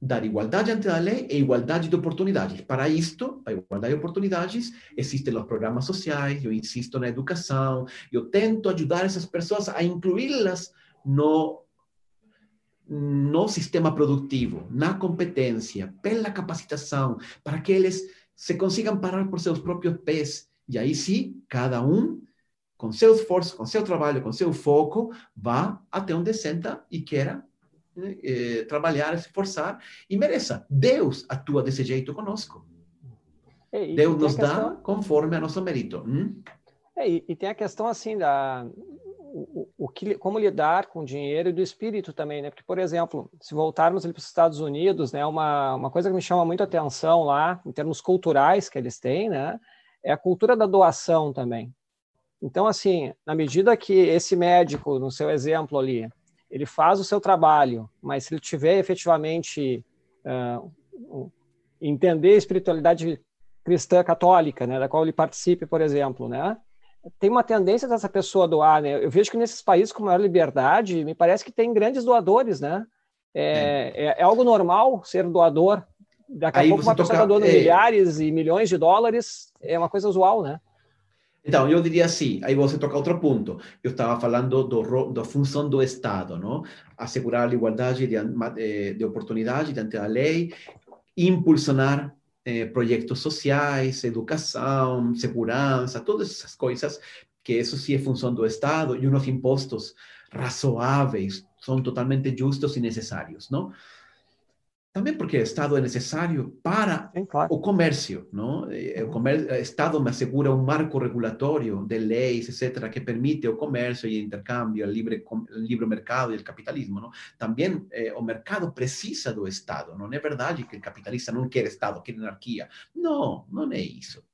dar igualdade ante a lei e igualdade de oportunidades. Para isto, a igualdade de oportunidades, existem os programas sociais, eu insisto na educação, eu tento ajudar essas pessoas a incluí-las no no sistema produtivo, na competência, pela capacitação, para que eles se consigam parar por seus próprios pés. E aí sim, cada um, com seu esforço, com seu trabalho, com seu foco, vá até onde senta e queira eh, trabalhar, se esforçar e mereça. Deus atua desse jeito conosco. E, Deus nos questão... dá conforme a nosso mérito. Hum? É, e, e, tem a questão assim da o, o, que, como lidar com o dinheiro e do espírito também, né? Porque, por exemplo, se voltarmos para os Estados Unidos, né, uma, uma coisa que me chama muito atenção lá, em termos culturais que eles têm, né, é a cultura da doação também. Então, assim, na medida que esse médico, no seu exemplo ali, ele faz o seu trabalho, mas se ele tiver efetivamente uh, entender a espiritualidade cristã católica, né, da qual ele participe, por exemplo, né, tem uma tendência dessa pessoa doar, né? Eu vejo que nesses países com maior liberdade, me parece que tem grandes doadores, né? É, é. é algo normal ser doador. Daqui a Aí pouco uma pessoa está doando é... milhares e milhões de dólares, é uma coisa usual, né? Então, eu diria assim, aí você toca outro ponto. Eu estava falando do, da função do Estado, não? Assegurar a igualdade de, eh, de oportunidade diante da lei, impulsionar eh, projetos sociais, educação, segurança, todas essas coisas, que isso sim é função do Estado, e uns impostos razoáveis, são totalmente justos e necessários, não? Também porque o Estado é necessário para Sim, claro. o comércio, não? O, comércio, o Estado me assegura um marco regulatório de leis, etc., que permite o comércio e o intercâmbio, o livre, o livre mercado e o capitalismo, não? Também eh, o mercado precisa do Estado. Não é verdade que o capitalista não quer Estado, quer anarquia. Não, não é isso.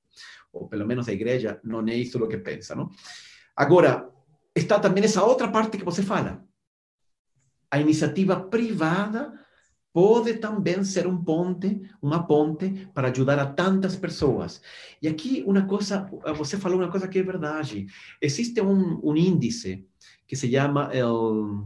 Ou pelo menos a igreja não é isso o que pensa, não? Agora, está também essa outra parte que você fala. A iniciativa privada pode também ser um ponte, uma ponte para ajudar a tantas pessoas. E aqui uma coisa, você falou uma coisa que é verdade. Existe um, um índice que se chama o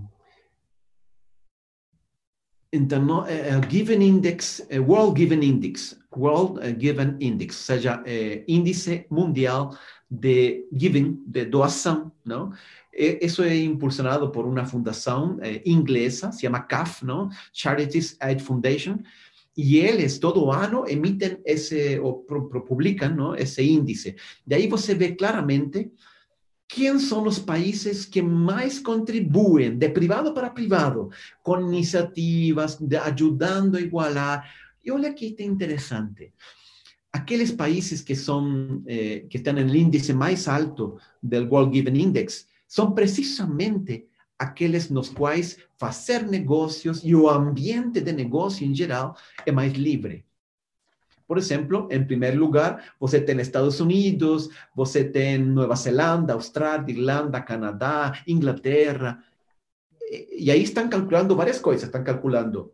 Interno, uh, Given Index, uh, World Given Index, World Given Index, ou seja, índice mundial de giving, de doação, não? E, eso es impulsionado por una fundación eh, inglesa, se llama CAF, ¿no? Charities Aid Foundation, y ellos todo año emiten ese, o publican, ¿no? Ese índice. De ahí se ve claramente ¿Quiénes son los países que más contribuyen de privado para privado con iniciativas de ayudando a igualar? Y olha que interesante. Aquellos países que, son, eh, que están en el índice más alto del World Given Index são precisamente aqueles nos quais fazer negócios e o ambiente de negócio em geral é mais livre. Por exemplo, em primeiro lugar, você tem Estados Unidos, você tem Nova Zelanda, Austrália, Irlanda, Canadá, Inglaterra. E aí estão calculando várias coisas. Estão calculando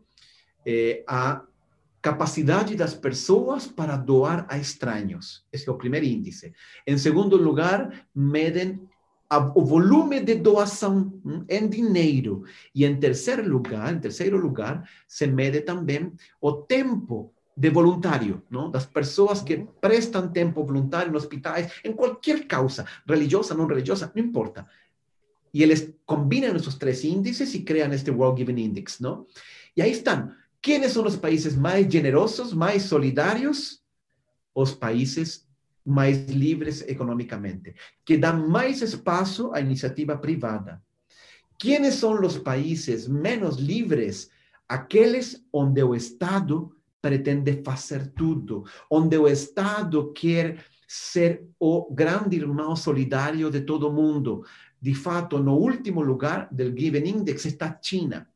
eh, a capacidade das pessoas para doar a estranhos. Esse é o primeiro índice. Em segundo lugar, medem o volume de doação hum, em dinheiro. E em terceiro lugar, em terceiro lugar, se mede também o tempo de voluntário, não? das pessoas que prestam tempo voluntário em hospitais, em qualquer causa, religiosa, não religiosa, não importa. E eles combinam esses três índices e criam este World Giving Index, não? E aí estão. Quais são os países mais generosos, mais solidários? Os países mais livres economicamente, que dão mais espaço à iniciativa privada. Quais são os países menos livres? Aqueles onde o Estado pretende fazer tudo, onde o Estado quer ser o grande irmão solidário de todo mundo. De fato, no último lugar do Given Index está China.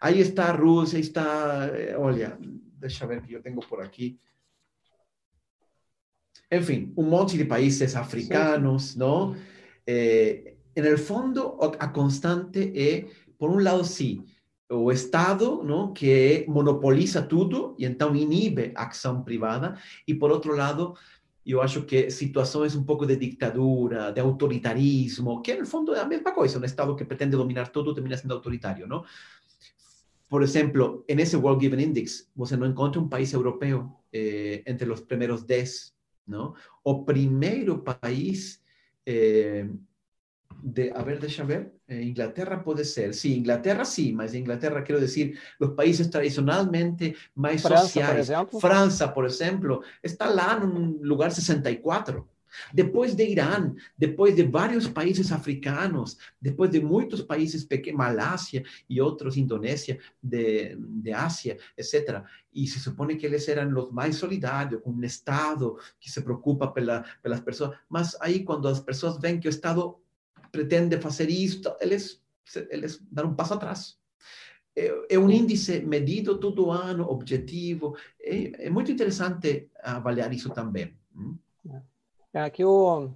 Aí está a Rússia, está, eh, olha, deixa eu ver que eu tenho por aqui. Enfim, um monte de países africanos, não? Eh, en el fondo, a constante é, por um lado, sim, o Estado, não, que monopoliza tudo e então inibe a ação privada, e por outro lado, eu acho que situações um pouco de ditadura, de autoritarismo, que no fundo é a mesma coisa, um Estado que pretende dominar tudo termina sendo autoritário, não? Por exemplo, nesse World Given Index, você não encontra um país europeu eh, entre os primeiros 10, não? O primeiro país eh, de, a ver, deixa ver, eh, Inglaterra puede ser, sí, Inglaterra sí, mas Inglaterra quiero decir, los países tradicionalmente más França, sociais, por França, por exemplo, está lá no lugar 64. Depois de Irã, depois de vários países africanos, depois de muitos países pequenos, Malásia e outros, Indonésia, de, de Ásia, etc. E se supõe que eles eram os mais solidários, com um Estado que se preocupa pela, pelas pessoas. Mas aí, quando as pessoas veem que o Estado pretende fazer isto, eles, eles dão um passo atrás. É, é um índice medido todo ano, objetivo. É, é muito interessante avaliar isso também. Aqui o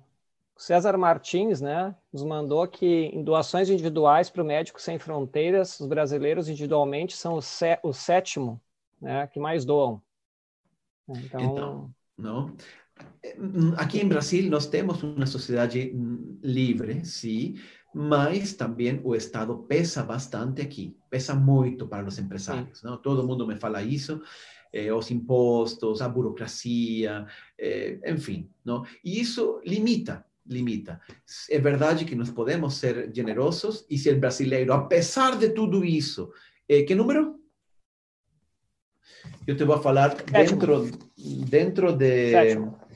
César Martins, né, nos mandou que em doações individuais para o Médico Sem Fronteiras, os brasileiros individualmente são o, sé o sétimo, né, que mais doam. Então, então não. Aqui em Brasil nós temos uma sociedade livre, sim, mas também o Estado pesa bastante aqui, pesa muito para os empresários. Não? Todo mundo me fala isso, eh, os impostos, a burocracia, eh, enfim. Não? E isso limita, limita. É verdade que nós podemos ser generosos e se o brasileiro, apesar de tudo isso, eh, que número? Eu te vou falar dentro, dentro de... Sétimo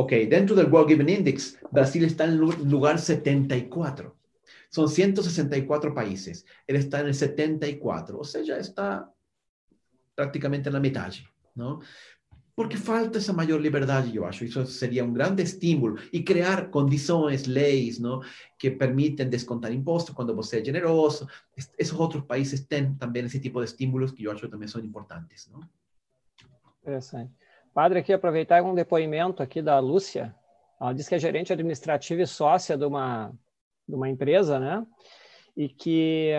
Ok, dentro del World Given Index, Brasil está en el lugar 74. Son 164 países. Él está en el 74, o sea, ya está prácticamente en la mitad, ¿no? Porque falta essa maior liberdade, eu acho. Isso seria um grande estímulo. E criar condições, leis, não, que permitem descontar imposto quando você é generoso. Esses outros países têm também esse tipo de estímulos que eu acho também são importantes. Não? Interessante. Padre, aqui aproveitar um depoimento aqui da Lúcia. Ela diz que é gerente administrativa e sócia de uma, de uma empresa, né? E que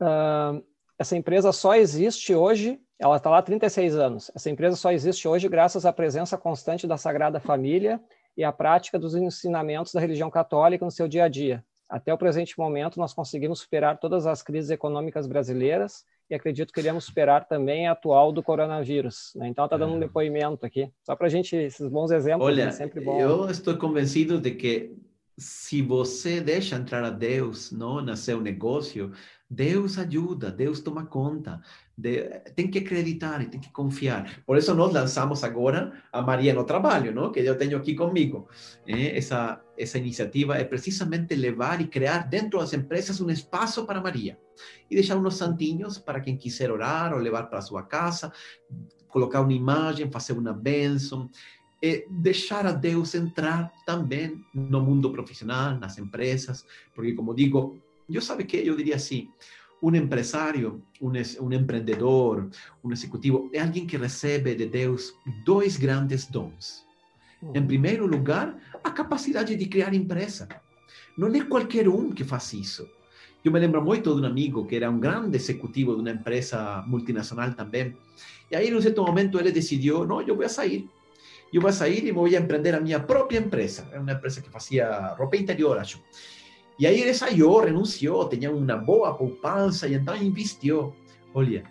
uh, essa empresa só existe hoje, ela está lá há 36 anos. Essa empresa só existe hoje graças à presença constante da Sagrada Família e à prática dos ensinamentos da religião católica no seu dia a dia. Até o presente momento, nós conseguimos superar todas as crises econômicas brasileiras e acredito que iremos superar também a atual do coronavírus. Né? Então, está dando um é. depoimento aqui, só para a gente, esses bons exemplos, Olha, é sempre bom. Eu estou convencido de que se você deixa entrar a Deus não, no seu negócio, Deus ajuda, Deus toma conta. De, tem que acreditar e tem que confiar. Por isso nós lançamos agora a Maria no Trabalho, não? que eu tenho aqui comigo. Eh, essa, essa iniciativa é precisamente levar e criar dentro das empresas um espaço para Maria. E deixar uns santinhos para quem quiser orar ou levar para sua casa, colocar uma imagem, fazer uma bênção é deixar a Deus entrar também no mundo profissional, nas empresas, porque como digo, eu sabe que eu diria assim, um empresário, um, um empreendedor, um executivo é alguém que recebe de Deus dois grandes dons. Em primeiro lugar, a capacidade de criar empresa. Não é qualquer um que faz isso. Eu me lembro muito de um amigo que era um grande executivo de uma empresa multinacional também. E aí, em um certo momento, ele decidiu: não, eu vou sair eu vou sair e vou empreender a minha própria empresa. Era uma empresa que fazia roupa interior, acho. E aí ele saiu, renunciou, tinha uma boa poupança e então investiu. Olha,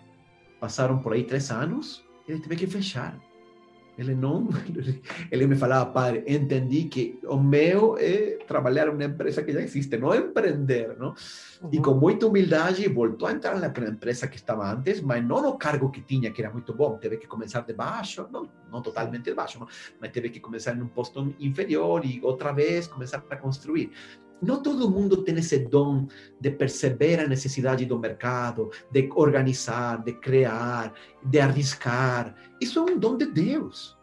passaram por aí três anos, ele teve que fechar. Ele não, ele me falava, padre, entendi que o meu é trabalhar numa empresa que já existe, não empreender, não? Uhum. E com muita humildade voltou a entrar na empresa que estava antes, mas não no cargo que tinha, que era muito bom, teve que começar de baixo, não, não totalmente de baixo, mas teve que começar em um posto inferior e outra vez começar a construir. Não todo mundo tem esse dom de perceber a necessidade do mercado, de organizar, de criar, de arriscar. Isso é um dom de Deus.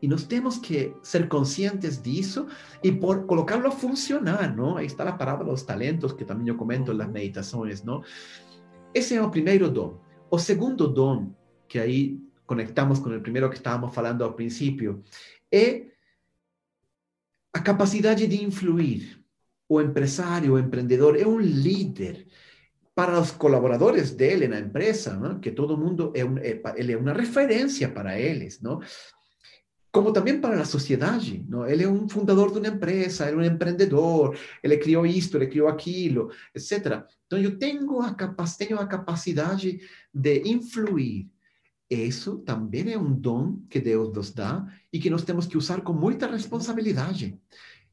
E nós temos que ser conscientes disso e por colocá-lo a funcionar, não? Aí está a parábola dos talentos, que também eu comento nas meditações, não? Esse é o primeiro dom. O segundo dom, que aí conectamos com o primeiro que estávamos falando ao princípio, é a capacidade de influir o empresario o emprendedor, es un líder. Para los colaboradores de él en la empresa, que todo mundo es, eh, él es una referencia para ellos, ¿no? como también para la sociedad. ¿no? Él es un fundador de una empresa, él es un emprendedor, él crió esto, él crió aquello, etc. Entonces yo tengo a, tengo a capacidad de influir. Eso también es un don que Dios nos da y que nos tenemos que usar con mucha responsabilidad.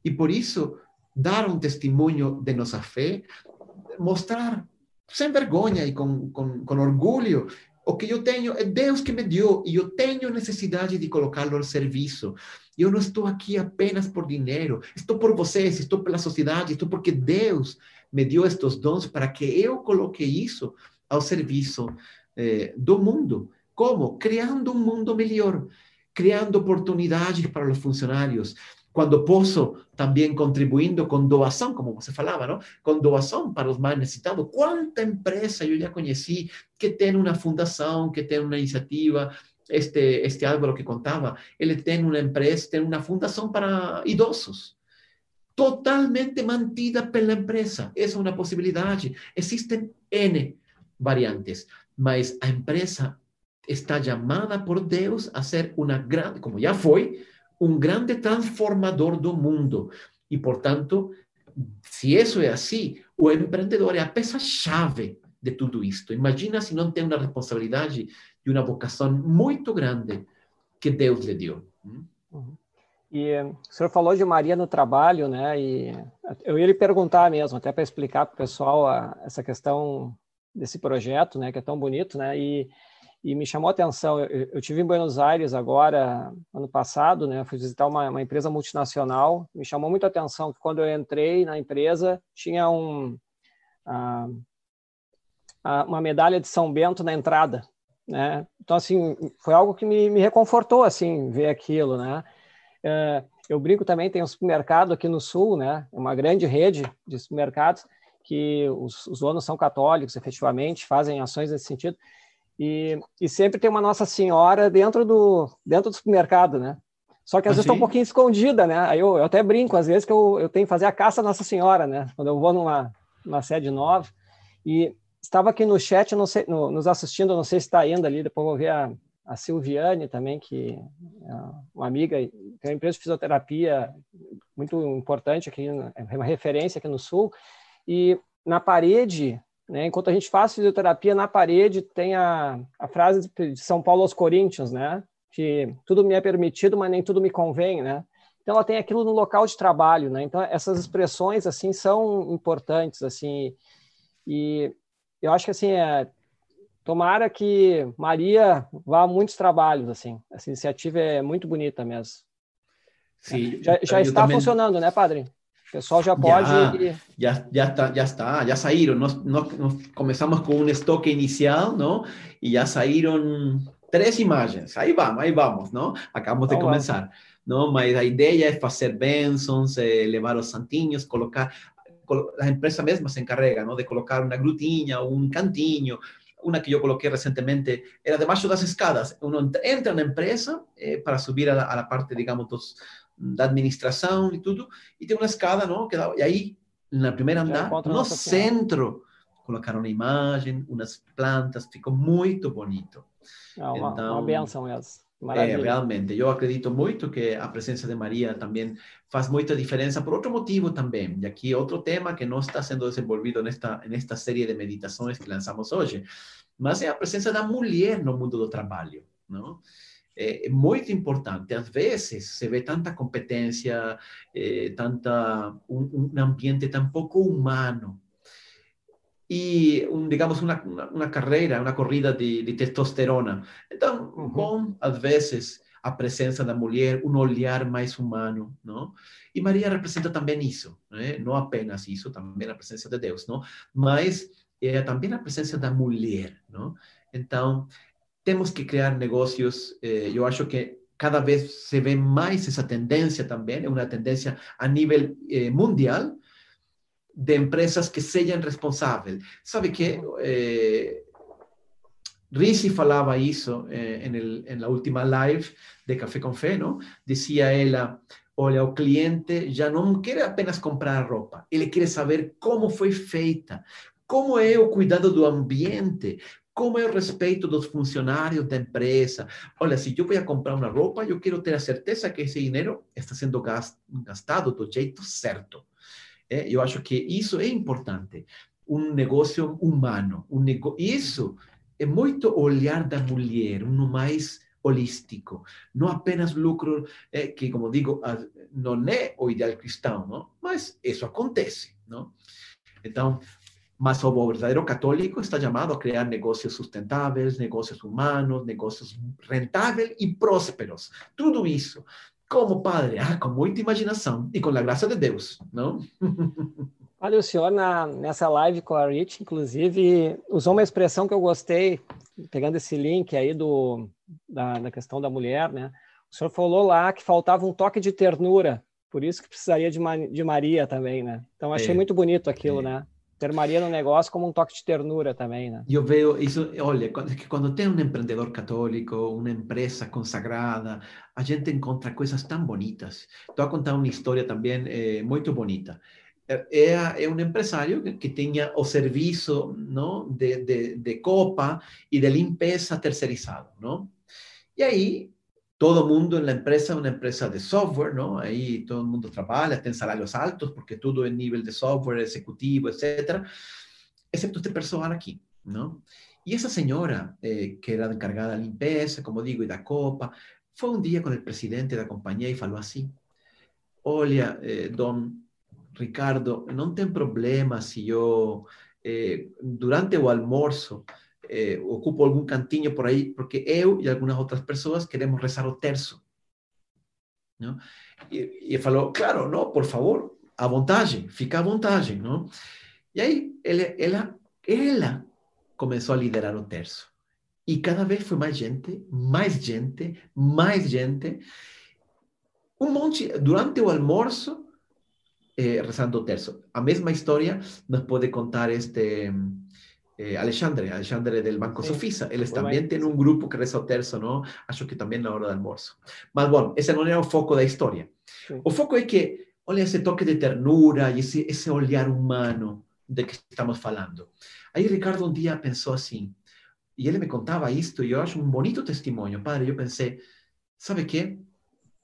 Y por eso dar um testemunho de nossa fé, mostrar sem vergonha e com, com, com orgulho o que eu tenho é Deus que me deu e eu tenho necessidade de colocá-lo ao serviço. Eu não estou aqui apenas por dinheiro, estou por vocês, estou pela sociedade, estou porque Deus me deu estes dons para que eu coloque isso ao serviço eh, do mundo. Como? Criando um mundo melhor, criando oportunidades para os funcionários, quando posso, também contribuindo com doação, como você falava, não? com doação para os mais necessitados. Quanta empresa eu já conheci que tem uma fundação, que tem uma iniciativa, este, este Álvaro que contava, ele tem uma empresa, tem uma fundação para idosos, totalmente mantida pela empresa. Essa é uma possibilidade. Existem N variantes, mas a empresa está chamada por Deus a ser uma grande, como já foi, um grande transformador do mundo. E, portanto, se isso é assim, o empreendedor é a peça-chave de tudo isto. Imagina se não tem uma responsabilidade e uma vocação muito grande que Deus lhe deu. Uhum. E o senhor falou de Maria no trabalho, né? E eu ia lhe perguntar mesmo, até para explicar para o pessoal a, essa questão desse projeto, né? Que é tão bonito, né? E e me chamou a atenção. Eu, eu tive em Buenos Aires agora, ano passado, né? Fui visitar uma, uma, empresa multinacional. Me chamou muito a atenção que quando eu entrei na empresa tinha um a, a, uma medalha de São Bento na entrada, né? Então assim foi algo que me, me reconfortou assim ver aquilo, né? É, eu brinco também tem um supermercado aqui no sul, né? Uma grande rede de supermercados que os, os donos são católicos, efetivamente, fazem ações nesse sentido. E, e sempre tem uma Nossa Senhora dentro do, dentro do supermercado, né? Só que às vezes está um pouquinho escondida, né? Aí eu, eu, até brinco, às vezes, que eu, eu tenho que fazer a caça à Nossa Senhora, né? Quando eu vou numa, numa sede nova. E, estava aqui no chat, não sei, no, nos assistindo, não sei se está ainda ali, depois vou ver a, a Silviane também, que é uma amiga, tem uma empresa de fisioterapia muito importante aqui, é uma referência aqui no Sul, e na parede, né, enquanto a gente faz fisioterapia, na parede tem a, a frase de São Paulo aos Coríntios, né, que tudo me é permitido, mas nem tudo me convém, né, então ela tem aquilo no local de trabalho, né, então essas expressões, assim, são importantes, assim, e eu acho que, assim, é, tomara que Maria vá a muitos trabalhos, assim. Essa iniciativa é muito bonita mesmo. Sim. Já, já está também... funcionando, né, padre? Pessoal já pode... Já, já, já, está, já está, já saíram. Nós, nós, nós começamos com um estoque inicial, não? E já saíram três imagens. Aí vamos, aí vamos, não? Acabamos de oh, começar. Não, mas a ideia é fazer bênçãos, é levar os santinhos, colocar a empresa mesma se encarrega ¿no? de colocar una grutinha, un cantinho. Una que yo coloqué recientemente era debaixo das escadas. Uno entra na empresa eh, para subir a la, a la, parte, digamos, dos, da administração e tudo, e tem uma escada, não? Que dá, e aí, na primeira andar, no centro, colocaram uma imagem, umas plantas, ficou muito bonito. É uma, então, uma benção essa. É, realmente, eu acredito muito que a presença de Maria também faz muita diferença por outro motivo também. E aqui outro tema que não está sendo desenvolvido nesta nesta série de meditações que lançamos hoje, mas é a presença da mulher no mundo do trabalho, não? É, é muito importante. Às vezes se vê tanta competência, é, tanta um, um ambiente tão pouco humano e, um, digamos, uma, uma, carreira, uma corrida de, de testosterona. Então, uhum. bom, às vezes, a presença da mulher, um olhar mais humano, não? E Maria representa também isso, né? não apenas isso, também a presença de Deus, não? Mas é também a presença da mulher, não? Então, temos que criar negócios, eh, eu acho que cada vez se vê mais essa tendência também, é uma tendência a nível eh, mundial, de empresas que sejam responsáveis. Sabe que eh, Risi falava isso eh, na última live de Café com Fé, não? Dizia ela, olha, o cliente já não quer apenas comprar roupa, ele quer saber como foi feita, como é o cuidado do ambiente, como é o respeito dos funcionários da empresa. Olha, se eu vou comprar uma roupa, eu quero ter a certeza que esse dinheiro está sendo gastado do jeito certo. Eu acho que isso é importante. Um negócio humano. Um nego... Isso é muito olhar da mulher, um mais holístico. Não apenas lucro, é, que, como digo, não é o ideal cristão, não? mas isso acontece. Não? Então, mas o verdadeiro católico está chamado a criar negócios sustentáveis, negócios humanos, negócios rentáveis e prósperos. Tudo isso como padre? Ah, com muita imaginação e com a graça de Deus, não? Olha, o senhor na, nessa live com a Rich, inclusive, usou uma expressão que eu gostei, pegando esse link aí do, da, da questão da mulher, né? O senhor falou lá que faltava um toque de ternura, por isso que precisaria de, de Maria também, né? Então, achei é, muito bonito aquilo, é. né? Ter Maria no negócio como um toque de ternura também, né? Eu vejo isso, olha, quando, quando tem um empreendedor católico, uma empresa consagrada, a gente encontra coisas tão bonitas. Estou a contar uma história também é, muito bonita. É, é um empresário que tinha o serviço não, de, de, de copa e de limpeza terceirizado, não? E aí todo mundo en la empresa, una empresa de software, ¿no? Ahí todo el mundo trabaja, tiene salarios altos porque todo es nivel de software, ejecutivo, etcétera, excepto este personal aquí, ¿no? Y esa señora, eh, que era encargada de limpieza, como digo, y da copa, fue un día con el presidente de la compañía y faló así, olha, eh, don Ricardo, no ten problema si yo, eh, durante o almuerzo, eh, ocupo algum cantinho por aí, porque eu e algumas outras pessoas queremos rezar o terço. Não? E, e falou, claro, não, por favor, à vontade, fica à vontade. Não? E aí ele, ela, ela começou a liderar o terço. E cada vez foi mais gente, mais gente, mais gente. Um monte, durante o almoço, eh, rezando o terço. A mesma história nos pode contar este eh, Alexandre, Alexandre del Banco sí, Sofisa. Eles também têm um grupo que reza o terço, não? Acho que também na hora do almoço. Mas, bom, esse não é o foco da história. Sí. O foco é que, olha, esse toque de ternura e esse, esse olhar humano de que estamos hablando. Ahí Ricardo un día pensó así, y él me contaba esto, y yo acho un bonito testimonio, padre, yo pensé, ¿sabe qué?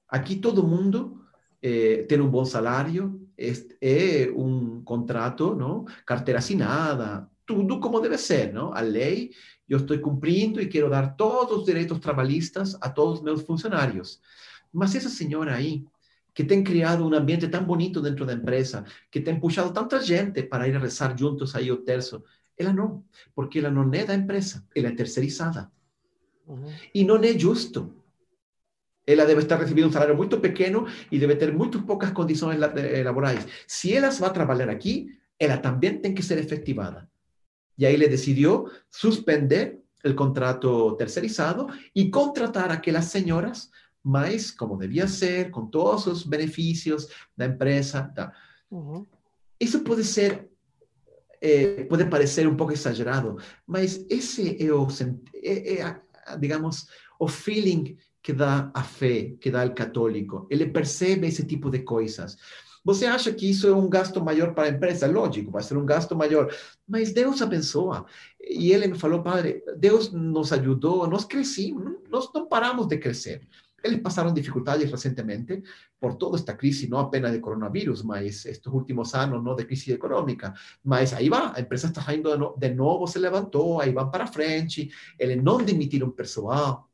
Aquí todo mundo eh, tiene un buen salario, es, es, un contrato, ¿no? Cartera assinada, todo como debe ser, ¿no? A ley, yo estoy cumpliendo y quiero dar todos los derechos trabalhistas a todos meus funcionarios. Mas esa señora ahí, que tem criado um ambiente tão bonito dentro da empresa, que tem puxado tanta gente para ir a rezar juntos aí o terço, ela não, porque ela não é da empresa, ela é terceirizada. Uhum. E não é justo. Ela deve estar recebendo um salário muito pequeno e deve ter muito poucas condições laborais. Se ela vai trabalhar aqui, ela também tem que ser efetivada y ahí le decidió suspender el contrato tercerizado y contratar a aquellas señoras más como debía ser, con todos los beneficios la empresa. Eso puede ser, eh, puede parecer un poco exagerado, mas ese es, e, e, digamos, o feeling que da a fé, que da o católico. Ele percebe ese tipo de coisas. Você acha que isso é um gasto maior para a empresa? Lógico, vai ser um gasto maior. Mas Deus abençoa. E ele me falou, padre, Deus nos ajudou, nós crescimos, nós não paramos de crescer. Eles passaram dificuldades recentemente por toda esta crise, não apenas de coronavírus, mas estes últimos anos não de crise econômica. Mas aí vai, a empresa está saindo de novo, se levantou, aí vão para frente, eles não demitiram pessoal.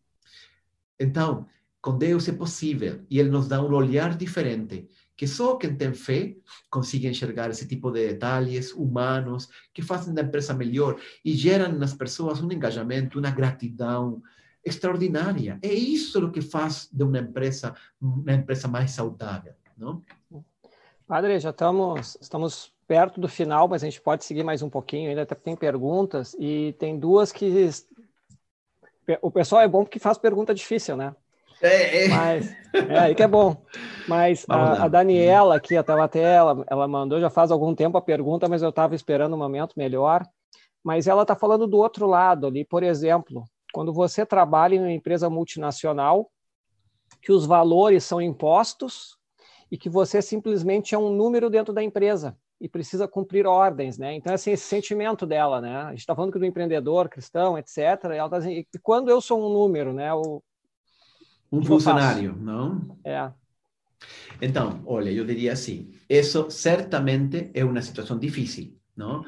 Então, com Deus é possível e Ele nos dá um olhar diferente, que só quem tem fé consegue enxergar esse tipo de detalhes humanos que fazem da empresa melhor e geram nas pessoas um engajamento, uma gratidão, extraordinária. É isso o que faz de uma empresa uma empresa mais saudável, não? Padre, já estamos estamos perto do final, mas a gente pode seguir mais um pouquinho. Ainda tem perguntas e tem duas que o pessoal é bom porque faz pergunta difícil, né? É, é. Mas, é aí que é bom. Mas a, a, Daniela aqui, até até ela, ela mandou já faz algum tempo a pergunta, mas eu estava esperando um momento melhor. Mas ela está falando do outro lado ali, por exemplo, quando você trabalha em uma empresa multinacional, que os valores são impostos e que você simplesmente é um número dentro da empresa e precisa cumprir ordens, né? Então, assim, esse sentimento dela, né? A gente está falando que do empreendedor, cristão, etc. ela está dizendo, e quando eu sou um número, né? O, um funcionário, não? É. Então, olha, eu diria assim, isso certamente é uma situação difícil, não?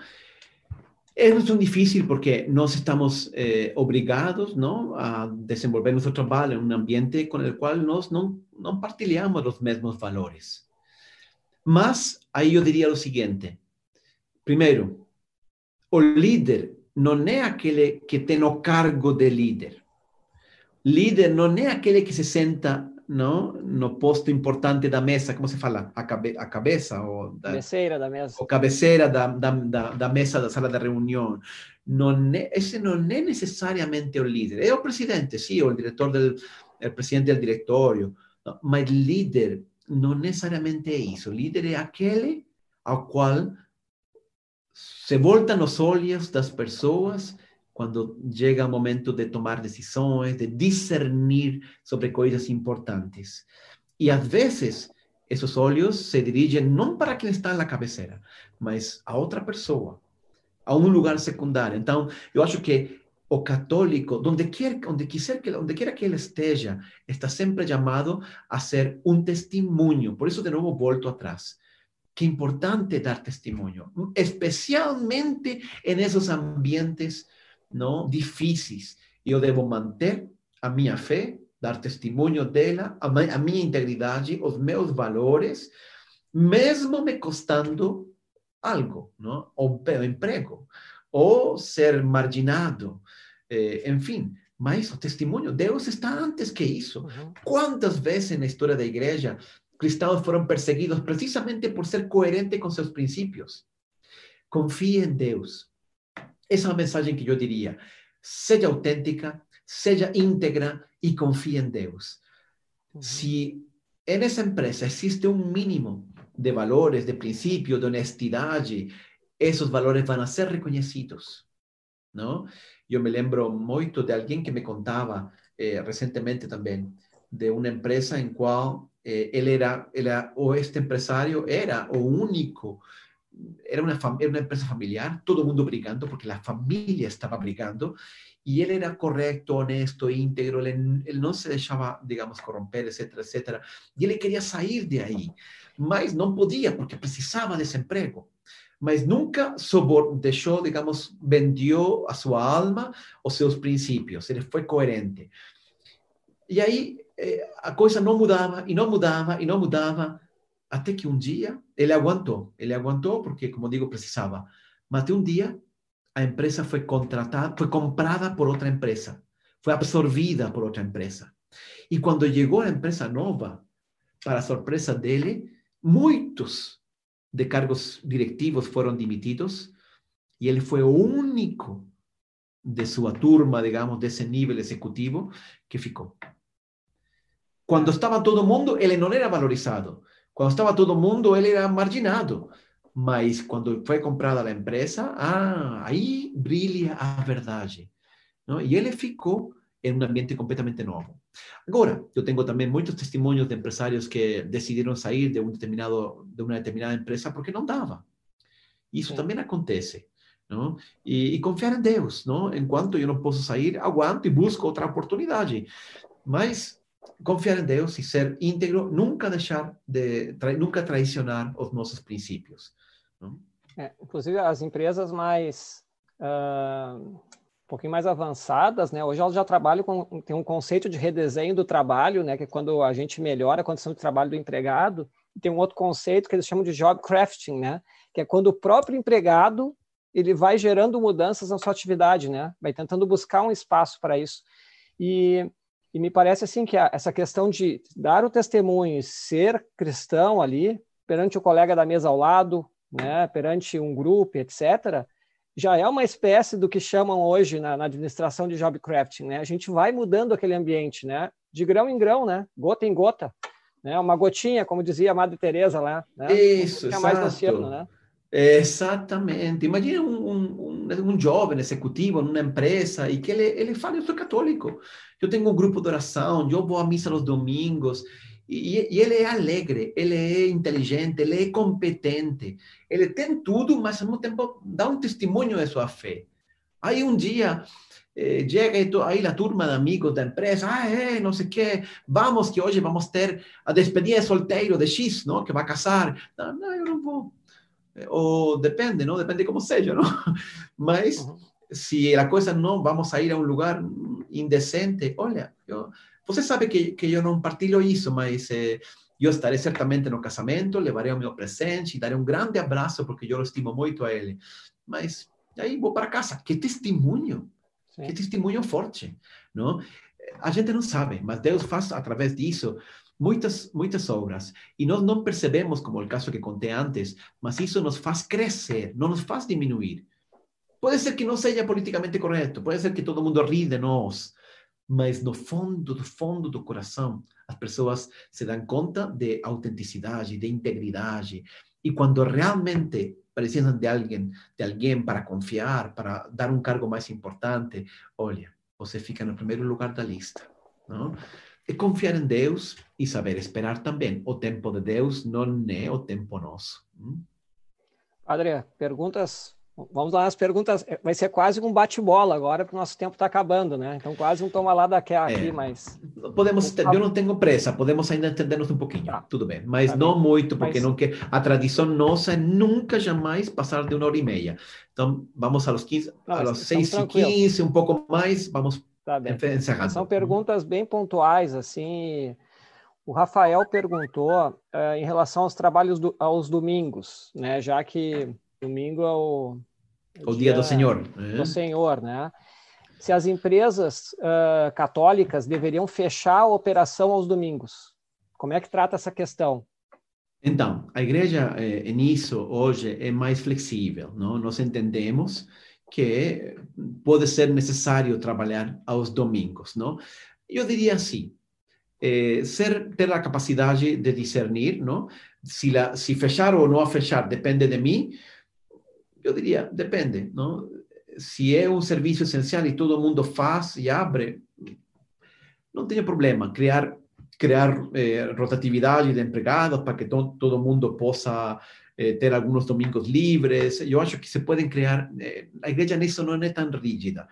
Es muy difícil porque nos estamos eh, obligados ¿no? a desenvolver nuestro trabajo en un ambiente con el cual nos no, no partilhamos los mismos valores. Mas aí eu diria o seguinte: primeiro, o líder não é aquele que tem o cargo de líder. Líder não é aquele que se senta no, no posto importante da mesa, como se fala? A, cabe, a cabeça? Ou da, cabeceira da mesa. Ou cabeceira da, da, da, da mesa da sala de reunião. Não é, esse não é necessariamente o líder. É o presidente, sim, ou o diretor del o presidente do diretório, mas líder não necessariamente é isso. Líder é aquele ao qual se voltam os olhos das pessoas cuando llega el momento de tomar decisiones, de discernir sobre cosas importantes. Y a veces esos olhos se dirigen no para quien está en la cabecera, mas a otra persona, a un lugar secundario. Entonces, yo acho que o católico, donde quiera, donde quiera, que, donde quiera que él esteja, está siempre llamado a ser un testimonio. Por eso de nuevo vuelto atrás. Qué importante dar testimonio, especialmente en esos ambientes não difíceis. Eu devo manter a minha fé, dar testemunho dela, a, minha integridade, os meus valores, mesmo me custando algo, não? ou o emprego, ou ser marginado, eh, enfim. Mas o testemunho, Deus está antes que isso. Uhum. Quantas vezes na história da igreja cristãos foram perseguidos precisamente por ser coerente com seus princípios? Confie em Deus. Esa es la mensagem que yo diría. Sea auténtica, sea íntegra y confía en Dios. Si en esa empresa existe un mínimo de valores, de principios, de honestidad, esos valores van a ser reconocidos, ¿no? Yo me lembro mucho de alguien que me contaba eh, recientemente también de una empresa en cual eh, él era, era, o este empresario era o único era una, era una empresa familiar, todo el mundo brigando, porque la familia estaba brigando, y él era correcto, honesto, íntegro, él, él no se dejaba, digamos, corromper, etcétera, etcétera, y él quería salir de ahí, mas não podia, porque precisava desse emprego. Mas nunca deixou, digamos, vendeu a sua alma, os seus princípios, ele foi coerente. E aí eh, a coisa não mudava, e não mudava, e não mudava, até que um dia ele aguentou. Ele aguentou porque, como digo, precisava. Mas até um dia a empresa foi contratada, foi comprada por outra empresa, foi absorvida por outra empresa. E quando chegou a empresa nova, para surpresa dele, muitos de cargos directivos foram demitidos e ele foi o único de sua turma, digamos, desse nível executivo que ficou. Quando estava todo mundo, ele não era valorizado. Quando estava todo mundo, ele era marginado. Mas quando foi comprada a empresa, ah, aí brilha a verdade. Não? E ele ficou em um ambiente completamente novo. Agora, eu tenho também muitos testemunhos de empresários que decidiram sair de um determinado de uma determinada empresa porque não dava. Isso Sim. também acontece, não? E, e, confiar em Deus, não? Enquanto eu não posso sair, aguanto e busco outra oportunidade. Mas confiar em Deus e ser íntegro, nunca deixar de nunca traicionar os nossos princípios. É, inclusive as empresas mais uh, um pouquinho mais avançadas, né? Hoje elas já trabalham com tem um conceito de redesenho do trabalho, né? Que é quando a gente melhora a condição de trabalho do empregado. Tem um outro conceito que eles chamam de job crafting, né? Que é quando o próprio empregado ele vai gerando mudanças na sua atividade, né? Vai tentando buscar um espaço para isso. E, e me parece assim que a, essa questão de dar o testemunho e ser cristão ali perante o colega da mesa ao lado, né? Perante um grupo, etc já é uma espécie do que chamam hoje na, na, administração de job crafting, né? A gente vai mudando aquele ambiente, né? De grão em grão, né? Gota em gota, né? Uma gotinha, como dizia a Madre Teresa lá, né? Isso, exato. mais oceano, né? Exatamente. Imagina um, um, um, jovem executivo numa empresa e que ele, ele fala, eu sou católico, eu tenho um grupo de oração, eu vou à missa nos domingos, e, e, ele é alegre, ele é inteligente, ele é competente, ele tem tudo, mas ao mesmo tempo dá um testemunho de sua fé. Aí um dia eh, chega aí a turma de amigos da empresa, ah, é, não sei o quê, vamos que hoje vamos ter a despedida de solteiro de X, não, que vai casar. Não, não, eu não vou. Ou depende, não? Depende como seja, não? Mas uhum. se a coisa não, vamos a ir a um lugar indecente, olha, eu você sabe que, que eu não partilho isso, mas eh, eu estarei certamente no casamento, levarei o meu presente, darei um grande abraço, porque eu estimo muito a ele. Mas aí vou para casa. Que testemunho! Sim. Que testemunho forte, não? A gente não sabe, mas Deus faz através disso muitas muitas obras e nós não percebemos, como o caso que contei antes, mas isso nos faz crescer, não nos faz diminuir. Pode ser que não seja politicamente correto, pode ser que todo mundo ri de nós, mas no fundo, do fundo do coração, as pessoas se dão conta de autenticidade, de integridade. E quando realmente precisam de alguém, de alguém para confiar, para dar um cargo mais importante, olha, você fica no primeiro lugar da lista, não? É confiar em Deus e saber esperar também. O tempo de Deus não é o tempo nosso. Hum? Padre, perguntas Vamos lá nas perguntas. É, vai ser quase um bate-bola agora, porque o nosso tempo está acabando, né? Então, quase um toma lá da cá aqui, é. mas. Podemos, eu não tenho pressa, podemos ainda entendermos um pouquinho, tá. tudo bem, mas tá não bem. muito, porque mas... não que a tradição nossa é nunca jamais passar de uma hora e meia. Então, vamos aos 15, não, aos 6 e 15, um pouco mais, vamos tá encerrando. São perguntas bem pontuais, assim. O Rafael perguntou uh, em relação aos trabalhos do, aos domingos, né? Já que domingo é o o dia, dia do Senhor. Do Senhor, né? Se as empresas uh, católicas deveriam fechar a operação aos domingos. Como é que trata essa questão? Então, a igreja eh, nisso hoje é mais flexível, não? Nós entendemos que pode ser necessário trabalhar aos domingos, não? Eu diria assim, eh, ser ter a capacidade de discernir, não? Se, la, se fechar ou não fechar depende de mim, eu diria, depende, não? Se é um serviço essencial e todo mundo faz e abre, não tem problema criar criar eh, rotatividade de empregados para que to, todo mundo possa eh, ter alguns domingos livres. Eu acho que se podem criar. Eh, a igreja nisso não é tão rígida.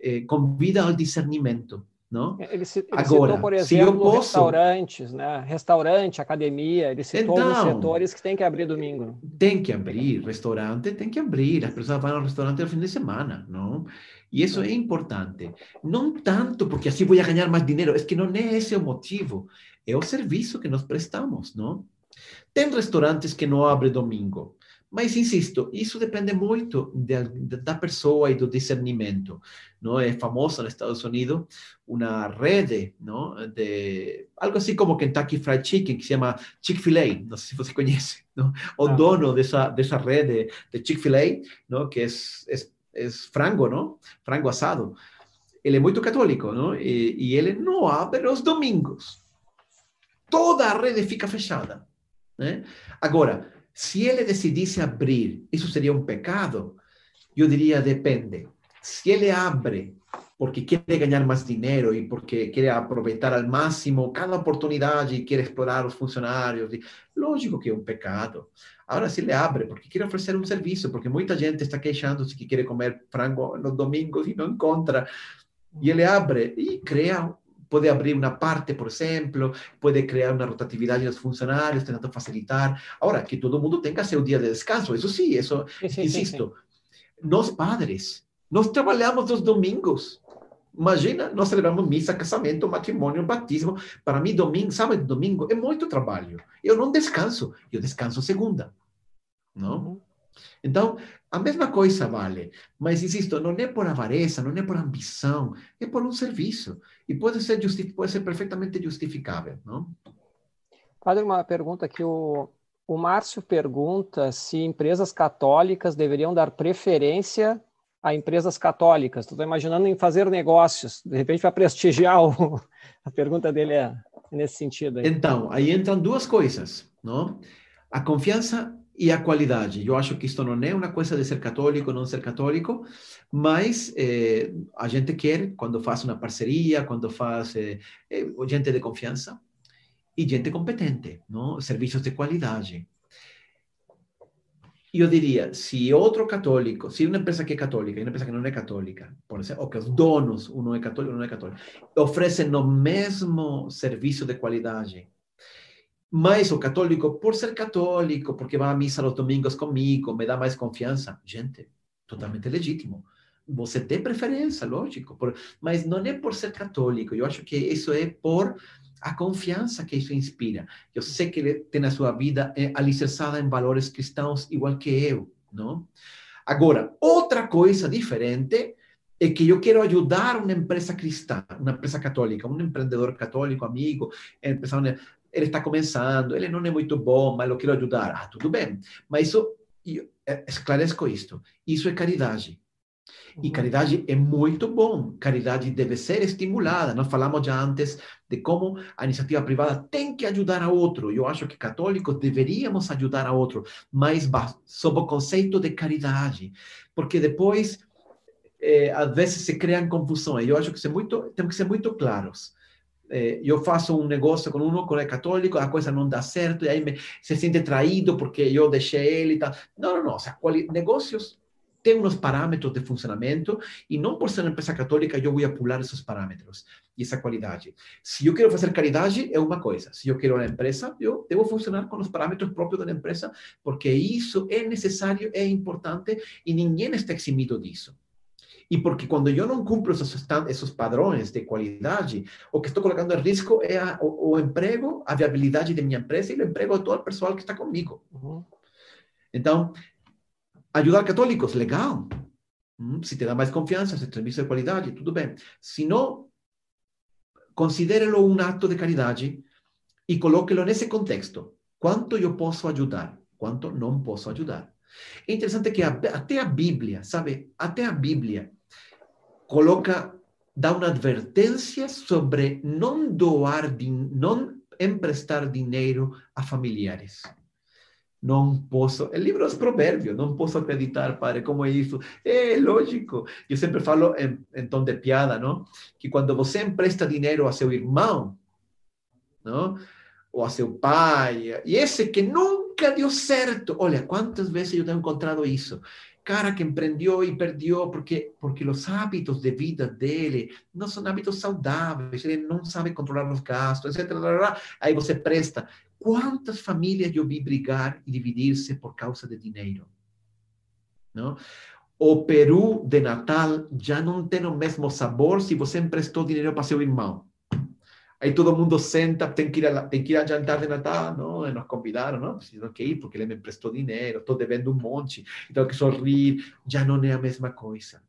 Eh, convida ao discernimento. Não? Ele, ele Agora, citou, por exemplo, posso... restaurantes, né? restaurante, academia, ele citou então, os setores que tem que abrir domingo. Tem que abrir, restaurante tem que abrir, as pessoas vão ao restaurante no fim de semana, não? E isso é importante. Não tanto porque assim vou ganhar mais dinheiro, é que não é esse o motivo, é o serviço que nós prestamos, não? Tem restaurantes que não abrem domingo, mas insisto, isso depende muito de, da pessoa e do discernimento. Não é famosa nos Estados Unidos uma rede, não, de algo assim como Kentucky Fried Chicken que se chama Chick-fil-A. Não sei se você conhece. Não? O ah. dono dessa dessa rede de Chick-fil-A, não, que é, é, é frango, não, frango assado. Ele é muito católico, não, e, e ele não abre os domingos. Toda a rede fica fechada. Né? Agora, se ele decidisse abrir, isso seria um pecado? Eu diria, depende. Se ele abre porque quer ganhar mais dinheiro e porque quer aproveitar ao máximo cada oportunidade e quer explorar os funcionários, lógico que é um pecado. Agora, se ele abre porque quer oferecer um serviço, porque muita gente está queixando-se que quer comer frango nos domingos e não encontra, e ele abre e cria puede abrir una parte, por ejemplo, puede crear una rotatividad de los funcionarios, tratando de facilitar. Ahora, que todo el mundo tenga su día de descanso, eso sí, eso, sí, sí, insisto. Sí, Nos padres, nos trabalhamos los domingos. Imagina, nós celebramos missa, casamento, matrimônio, batismo. Para mim, domingo, sábado e domingo é muito trabalho. Eu não descanso, eu descanso segunda. Não? Então, a mesma coisa vale. Mas, insisto, não é por avareza, não é por ambição, é por um serviço. E pode ser, pode ser perfeitamente justificável. Não? Padre, uma pergunta que o, o Márcio pergunta se empresas católicas deveriam dar preferência a empresas católicas. Estou imaginando em fazer negócios, de repente para prestigiar o... a pergunta dele é nesse sentido. Aí. Então, aí entram duas coisas, não? A confiança e a qualidade. Eu acho que isto não é uma coisa de ser católico ou não ser católico, mas eh, a gente quer, quando faz uma parceria, quando faz eh, eh, gente de confiança e gente competente, não? serviços de qualidade. Eu diria, se outro católico, se uma empresa que é católica e uma empresa que não é católica, por exemplo, ou que os donos, um é católico, um não é católico, oferecem o mesmo serviço de qualidade, mas o católico, por ser católico, porque vai à missa nos domingos comigo, me dá mais confiança. Gente, totalmente legítimo. Você tem preferência, lógico, por, mas não é por ser católico. Eu acho que isso é por a confiança que isso inspira. Eu sei que ele tem a sua vida é, alicerçada em valores cristãos, igual que eu, não? Agora, outra coisa diferente é que eu quero ajudar uma empresa cristã, uma empresa católica, um empreendedor católico, amigo, empresário ele está começando, ele não é muito bom, mas eu quero ajudar. Ah, tudo bem. Mas isso, é, esclareço isto, isso é caridade. E caridade é muito bom. Caridade deve ser estimulada. Nós falamos já antes de como a iniciativa privada tem que ajudar a outro. Eu acho que católicos deveríamos ajudar a outro, mas sob o conceito de caridade. Porque depois, é, às vezes, se criam confusões. Eu acho que ser muito, temos que ser muito claros eh, eu faço um negócio com um que é católico, a coisa não dá certo, e aí me, se sente traído porque eu deixei ele e tal. Não, não, não. quali, negócios têm uns de funcionamento e não por ser uma empresa católica eu vou pular esses parâmetros e essa qualidade. Se eu quero fazer caridade, é uma coisa. Se eu quero uma empresa, eu devo funcionar com os parâmetros próprios da empresa, porque isso é necessário, é importante e ninguém está eximido disso. E porque quando eu não cumpro esses, esses padrões de qualidade, o que estou colocando em risco é a, o, o, emprego, a viabilidade de minha empresa e o emprego de todo o pessoal que está comigo. Então, ajudar católicos, legal. Hum, se te dá mais confiança, se serviço de qualidade, tudo bem. Se não, considere-lo um ato de caridade e coloque-lo nesse contexto. Quanto eu posso ajudar? Quanto não posso ajudar? É interessante que até a Bíblia, sabe? Até a Bíblia coloca, dá uma advertência sobre não doar, emprestar dinheiro a familiares. Não posso, é livro dos provérbios, não posso acreditar, padre, como é isso? É lógico. Eu sempre falo em, em tom de piada, não? Que quando você empresta dinheiro a seu irmão, não? ou a seu pai, e esse que nunca deu certo. Olha, quantas vezes eu tenho encontrado isso? Cara que empreendeu e perdeu porque, porque os hábitos de vida dele não são hábitos saudáveis, ele não sabe controlar os gastos, etc. Aí você presta. Quantas famílias eu vi brigar e dividir-se por causa de dinheiro? Não? O peru de Natal já não tem o mesmo sabor se você emprestou dinheiro para seu irmão. Aí todo mundo senta, tem que ir a, que ir a jantar de Natal, não? Nos convidaram, não? Preciso que ir porque ele me emprestou dinheiro, estou devendo um monte, então que sorrir, já não é a mesma coisa.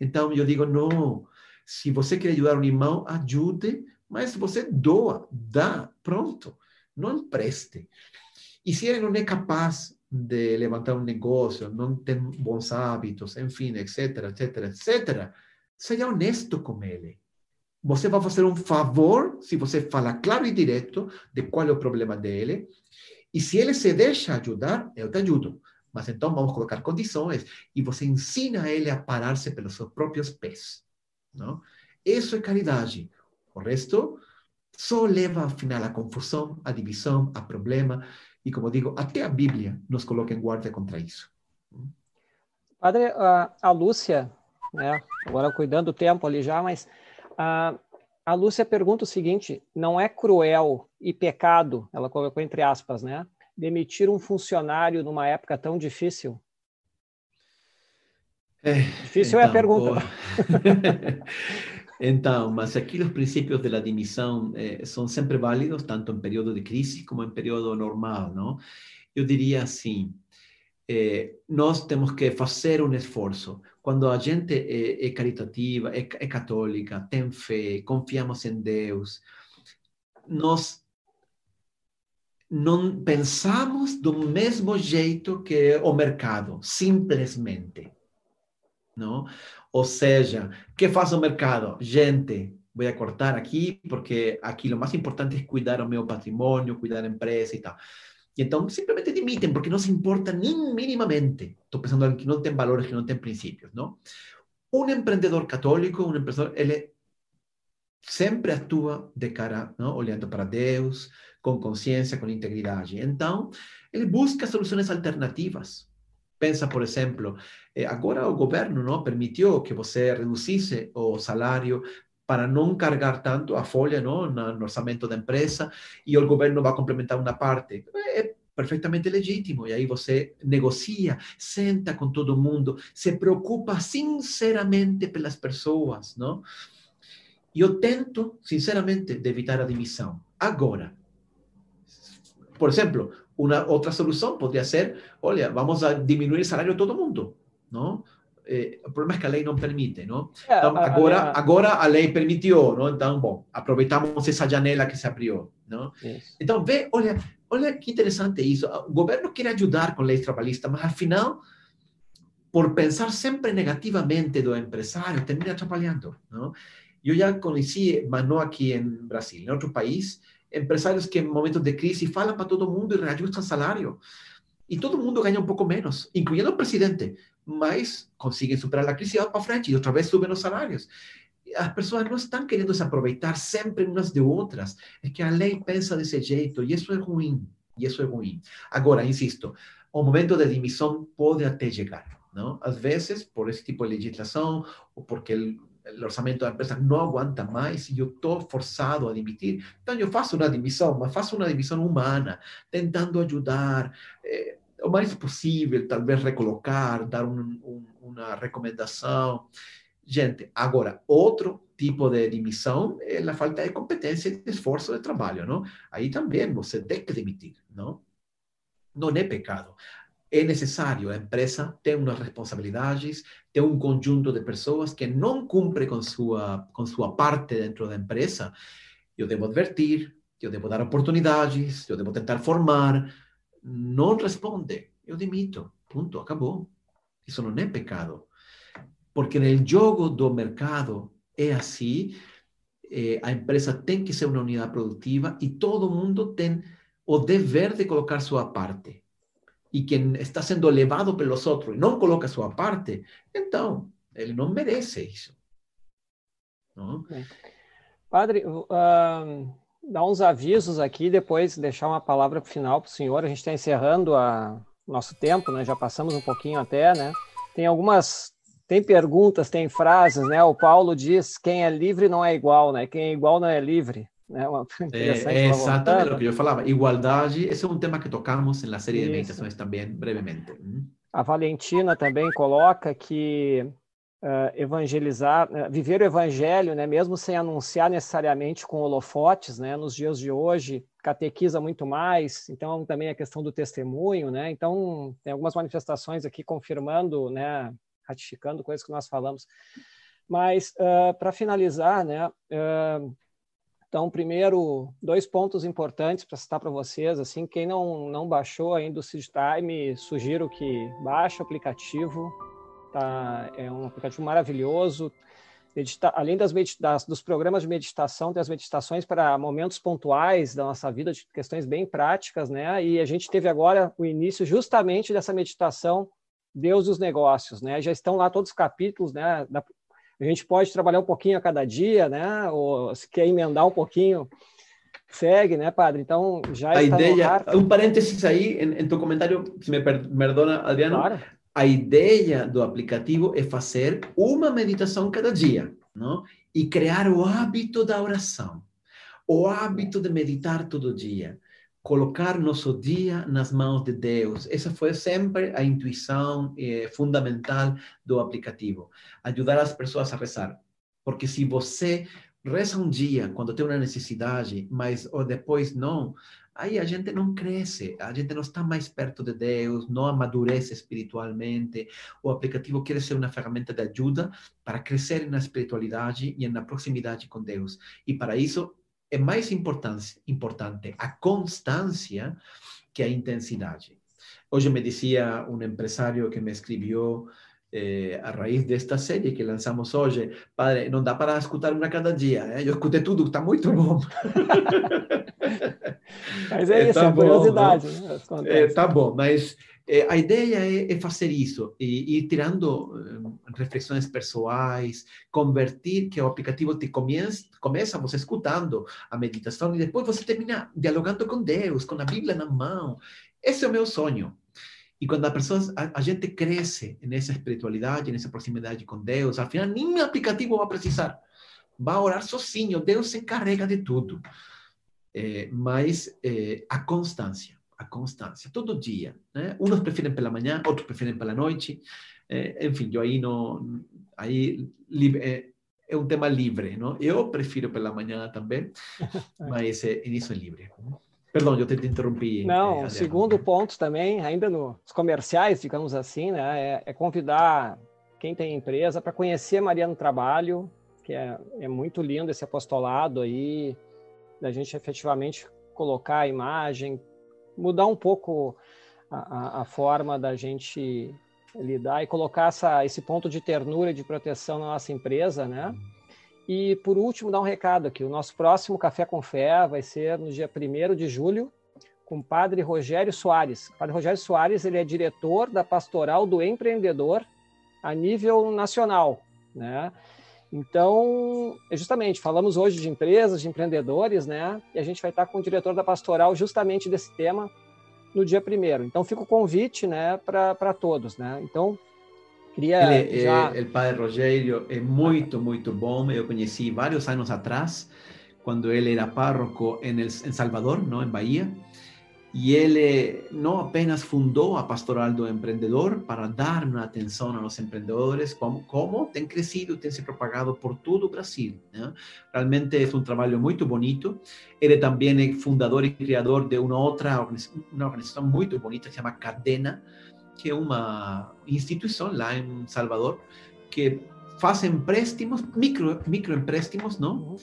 Então eu digo, não, se você quer ajudar um irmão, ajude, mas você doa, dá, pronto, não empreste. E se ele não é capaz de levantar um negócio, não tem bons hábitos, enfim, etc, etc, etc, seja honesto com ele. Você vai fazer um favor se você fala claro e direto de qual é o problema dele. E se ele se deixa ajudar, eu te ajudo. Mas então vamos colocar condições e você ensina ele a parar-se pelos seus próprios pés. Não? Isso é caridade. O resto só leva ao final a confusão, a divisão, a problema. E como digo, até a Bíblia nos coloca em guarda contra isso. Padre, a, a Lúcia, né, agora cuidando do tempo ali já, mas a, a Lúcia pergunta o seguinte: não é cruel e pecado, ela colocou entre aspas, né? Demitir um funcionário numa época tão difícil? É, difícil então, é a pergunta. então, mas aqui os princípios da demissão eh, são sempre válidos, tanto em período de crise como em período normal, não? Eu diria assim, eh, nós temos que fazer um esforço quando a gente é, é caritativa, é, é, católica, tem fé, confiamos em Deus, nós não pensamos do mesmo jeito que o mercado, simplesmente. Não? Ou seja, o que faz o mercado? Gente, vou cortar aqui, porque aqui o mais importante é cuidar do meu patrimônio, cuidar da empresa e tal. Y entonces simplemente dimiten porque no se importa ni mínimamente. Estoy pensando en que no tienen valores, que no tienen principios, ¿no? Un emprendedor católico, un emprendedor, él siempre actúa de cara, ¿no? Olhando para Deus, con conciencia, con integridad. Entonces, él busca soluciones alternativas. Pensa, por ejemplo, eh, agora o governo não permitiu que você reduzisse o salário para não cargar tanto a folha no orçamento da empresa e o governo vai complementar uma parte. É perfeitamente legítimo. E aí você negocia, senta com todo mundo, se preocupa sinceramente pelas pessoas, não? E eu tento, sinceramente, de evitar a demissão. Agora, por exemplo, uma outra solução poderia ser, olha, vamos a diminuir o salário de todo mundo, não? Eh, o problema é que a lei não permite, não? Então, agora, a, a, agora a lei permitiu, não? Então, bom, aproveitamos essa janela que se abriu, não? Isso. Então, vê, olha, olha que interessante isso. O governo quer ajudar com leis trabalhistas, mas, afinal, por pensar sempre negativamente do empresário, termina atrapalhando, não? Eu já conheci, mas não aqui em Brasil, em outro país, empresários que em momentos de crise falam para todo mundo e reajustam salário. E todo mundo ganha um pouco menos, incluindo o presidente mas conseguem superar a crise e vão para frente, e outra vez subem os salários. As pessoas não estão querendo se aproveitar sempre umas de outras, é que a lei pensa desse jeito, e isso é ruim, e isso é ruim. Agora, insisto, o momento de demissão pode até chegar, não? Às vezes, por esse tipo de legislação, ou porque o orçamento da empresa não aguenta mais e eu estou forçado a demitir. Então, eu faço uma demissão, mas faço uma demissão humana, tentando ajudar. Eh, o mais possível, talvez recolocar, dar um, um, uma recomendação. Gente, agora, outro tipo de demissão é a falta de competência e de esforço de trabalho, não? Aí também você tem que demitir, não? Não é pecado. É necessário, a empresa tem umas responsabilidades, tem um conjunto de pessoas que não cumpre com sua, com sua parte dentro da empresa. Eu devo advertir, eu devo dar oportunidades, eu devo tentar formar, não responde, eu demito. Ponto, acabou. Isso não é pecado. Porque no jogo do mercado é assim, eh, a empresa tem que ser uma unidade produtiva e todo mundo tem o dever de colocar sua parte. E quem está sendo levado pelos outros e não coloca sua parte, então, ele não merece isso. Não? Padre, uh, dar uns avisos aqui, depois deixar uma palavra final para o senhor. A gente está encerrando o nosso tempo, né? Já passamos um pouquinho até, né? Tem algumas, tem perguntas, tem frases, né? O Paulo diz: quem é livre não é igual, né? Quem é igual não é livre. Né? Uma, é, é exatamente o que eu falava. Igualdade, esse é um tema que tocamos na série Isso. de meditações também, brevemente. A Valentina também coloca que uh, evangelizar, uh, viver o evangelho, né, mesmo sem anunciar necessariamente com holofotes, né, nos dias de hoje, catequiza muito mais, então também a questão do testemunho, né, então tem algumas manifestações aqui confirmando, né, ratificando coisas que nós falamos. Mas, uh, para finalizar, né, então, primeiro, dois pontos importantes para citar para vocês, assim, quem não, não baixou ainda o Seed Time, sugiro que baixe o aplicativo, Tá, é um aplicativo maravilhoso. Medita além das, das, dos programas de meditação, tem as meditações para momentos pontuais da nossa vida, de questões bem práticas, né? E a gente teve agora o início justamente dessa meditação Deus e os negócios, né? Já estão lá todos os capítulos, né? Da, a gente pode trabalhar um pouquinho a cada dia, né? Ou se quer emendar um pouquinho, segue, né, padre? Então já a ideia, um parênteses aí em, em, tu comentário, se me perdona, Adriano. Claro a ideia do aplicativo é fazer uma meditação cada dia, não? E criar o hábito da oração, o hábito de meditar todo dia, colocar nosso dia nas mãos de Deus. Essa foi sempre a intuição eh, fundamental do aplicativo, ajudar as pessoas a rezar. Porque se você reza um dia quando tem uma necessidade, mas ou depois não, aí a gente não cresce, a gente não está mais perto de Deus, não amadurece espiritualmente. O aplicativo quer ser uma ferramenta de ajuda para crescer na espiritualidade e na proximidade com Deus. E para isso é mais importante, importante a constância que a intensidade. Hoje me dizia um empresário que me escreveu eh, a raíz desta série que lançamos hoje, padre, não dá para escutar uma cada dia. Eh? Eu escutei tudo, está muito bom. mas é, é isso, tá é bom, curiosidade. Né? É, tá bom, mas é, a ideia é, é, fazer isso, e ir tirando reflexões pessoais, convertir que o aplicativo te começa, começa você escutando a meditação e depois você termina dialogando com Deus, com a Bíblia na mão. Esse é o meu sonho. E quando a pessoa, a, a, gente cresce nessa espiritualidade, nessa proximidade com Deus, ao final nem aplicativo vai precisar. Vai orar sozinho, Deus se encarrega de tudo. É, mas é, a constância, a constância, todo dia. Né? Uns preferem pela manhã, outros preferem pela noite. É, enfim, eu aí não. Aí é, é um tema livre, não? Eu prefiro pela manhã também, mas é, isso é livre. Perdão, eu te interrompi. Não, é, segundo ponto também, ainda nos comerciais, digamos assim, né, é, é convidar quem tem empresa para conhecer Maria no Trabalho, que é, é muito lindo esse apostolado aí, da gente efetivamente colocar a imagem, mudar um pouco a, a, a forma da gente lidar e colocar essa, esse ponto de ternura e de proteção na nossa empresa, né? E, por último, dar um recado aqui. O nosso próximo Café com Fé vai ser no dia 1 de julho, com o padre Rogério Soares. O padre Rogério Soares ele é diretor da Pastoral do Empreendedor a nível nacional. Né? Então, é justamente, falamos hoje de empresas, de empreendedores, né? e a gente vai estar com o diretor da Pastoral justamente desse tema no dia 1 Então, fica o convite né, para todos. Né? Então, Queria ele, já... é, o padre Rogério é muito, muito bom. Eu conheci vários anos atrás, quando ele era párroco em, el, em Salvador, não, em Bahia. Y él eh, no apenas fundó a Pastoral do Emprendedor para dar una atención a los emprendedores, como, como han crecido, han se propagado por todo Brasil. Realmente es un trabajo muy bonito. Él también fundador y creador de una otra una organización muy bonita que se llama Cadena, que es una institución lá en Salvador que hace empréstimos, micro, microempréstimos, ¿no?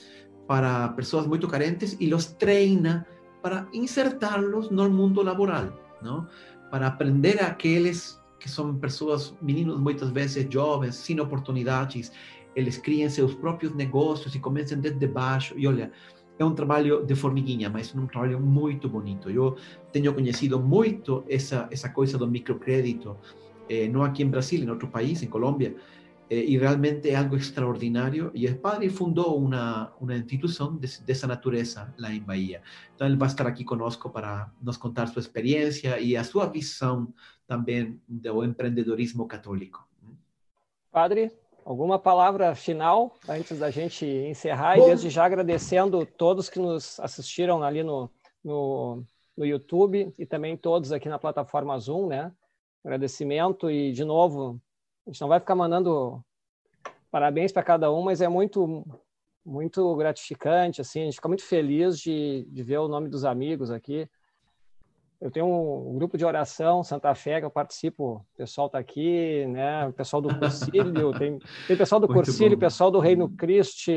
Para personas muy carentes y los treina para insertá-los no mundo laboral, não? Para aprender aqueles que são pessoas, meninos muitas vezes jovens, sem oportunidades, eles criem seus próprios negócios e comecem desde baixo. E olha, é um trabalho de formiguinha, mas é um trabalho muito bonito. Eu tenho conhecido muito essa essa coisa do microcrédito, eh, não aqui em Brasil, em outro país, em Colômbia, eh, y realmente es algo extraordinario. Y el padre fundó una, una institución de, de, esa naturaleza, la en Bahía. Entonces él va a estar aquí conosco para nos contar su experiencia y a su visión también del empreendedorismo católico. Padre, alguma palavra final antes da gente encerrar Bom, e desde já agradecendo todos que nos assistiram ali no, no, no YouTube e também todos aqui na plataforma Zoom, né? Agradecimento e de novo a gente não vai ficar mandando parabéns para cada um, mas é muito muito gratificante, assim, a gente fica muito feliz de, de ver o nome dos amigos aqui. Eu tenho um, grupo de oração, Santa Fé, que eu participo, o pessoal está aqui, né? O pessoal do Cursílio, tem, tem pessoal do Cursílio, pessoal do Reino Cristo,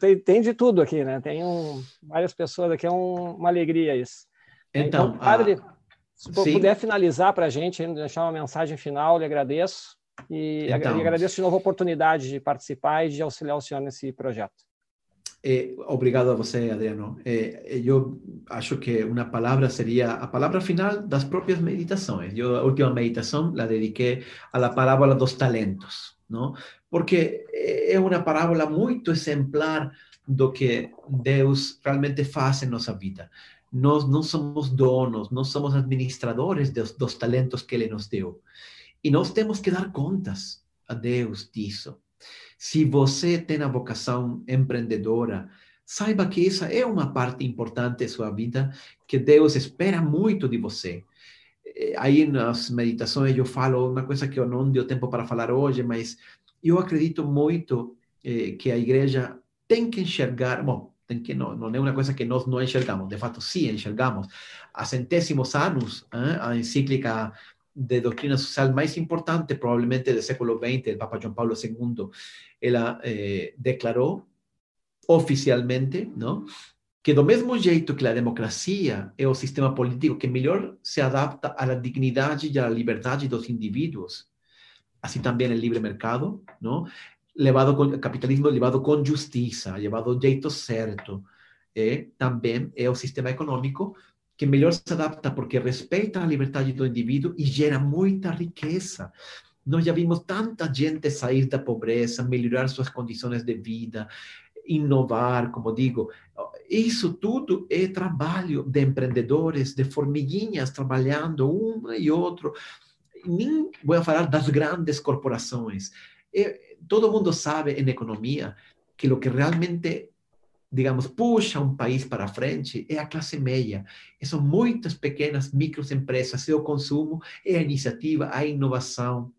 tem, tem de tudo aqui, né? Tem um, várias pessoas aqui, é um, uma alegria isso. Então, então padre, a... se sim. puder finalizar para a gente, deixar uma mensagem final, lhe agradeço. E, então, agradeço de novo a oportunidade de participar e de auxiliar o senhor nesse projeto. Eh, obrigado a você, Adriano. Eh, eu acho que uma palavra seria a palavra final das próprias meditações. Eu, a última meditação la dediquei à la parábola dos talentos, não? Porque é uma parábola muito exemplar do que Deus realmente faz em nossa vida. Nós não somos donos, não somos administradores dos, dos talentos que Ele nos deu. E nós temos que dar contas a Deus disso. Se você tem a vocação empreendedora, saiba que essa é uma parte importante da sua vida, que Deus espera muito de você. Eh, aí nas meditações eu falo uma coisa que eu não deu tempo para falar hoje, mas eu acredito muito eh, que a igreja tem que enxergar, bom, tem que não, não é uma coisa que nós não enxergamos, de fato sim enxergamos. Há centésimos anos, eh, a encíclica de doctrina social más importante probablemente del século XX, el Papa Juan Pablo II, él eh, declaró oficialmente, ¿no? que do mesmo jeito que a democracia é o sistema político que melhor se adapta à dignidade e à liberdade dos indivíduos, assim também o livre mercado, não? levado com capitalismo levado com justiça, levado do jeito certo, é também é o sistema econômico que melhor se adapta porque respeita a liberdade do indivíduo e gera muita riqueza. Nós já vimos tanta gente sair da pobreza, melhorar suas condições de vida, inovar, como digo. Isso tudo é trabalho de empreendedores, de formiguinhas trabalhando um e outro. Nem vou falar das grandes corporações. É, todo mundo sabe em economia que o que realmente digamos, puxa um país para frente é a classe média. E são muitas pequenas microempresas, o consumo, é a iniciativa, a inovação.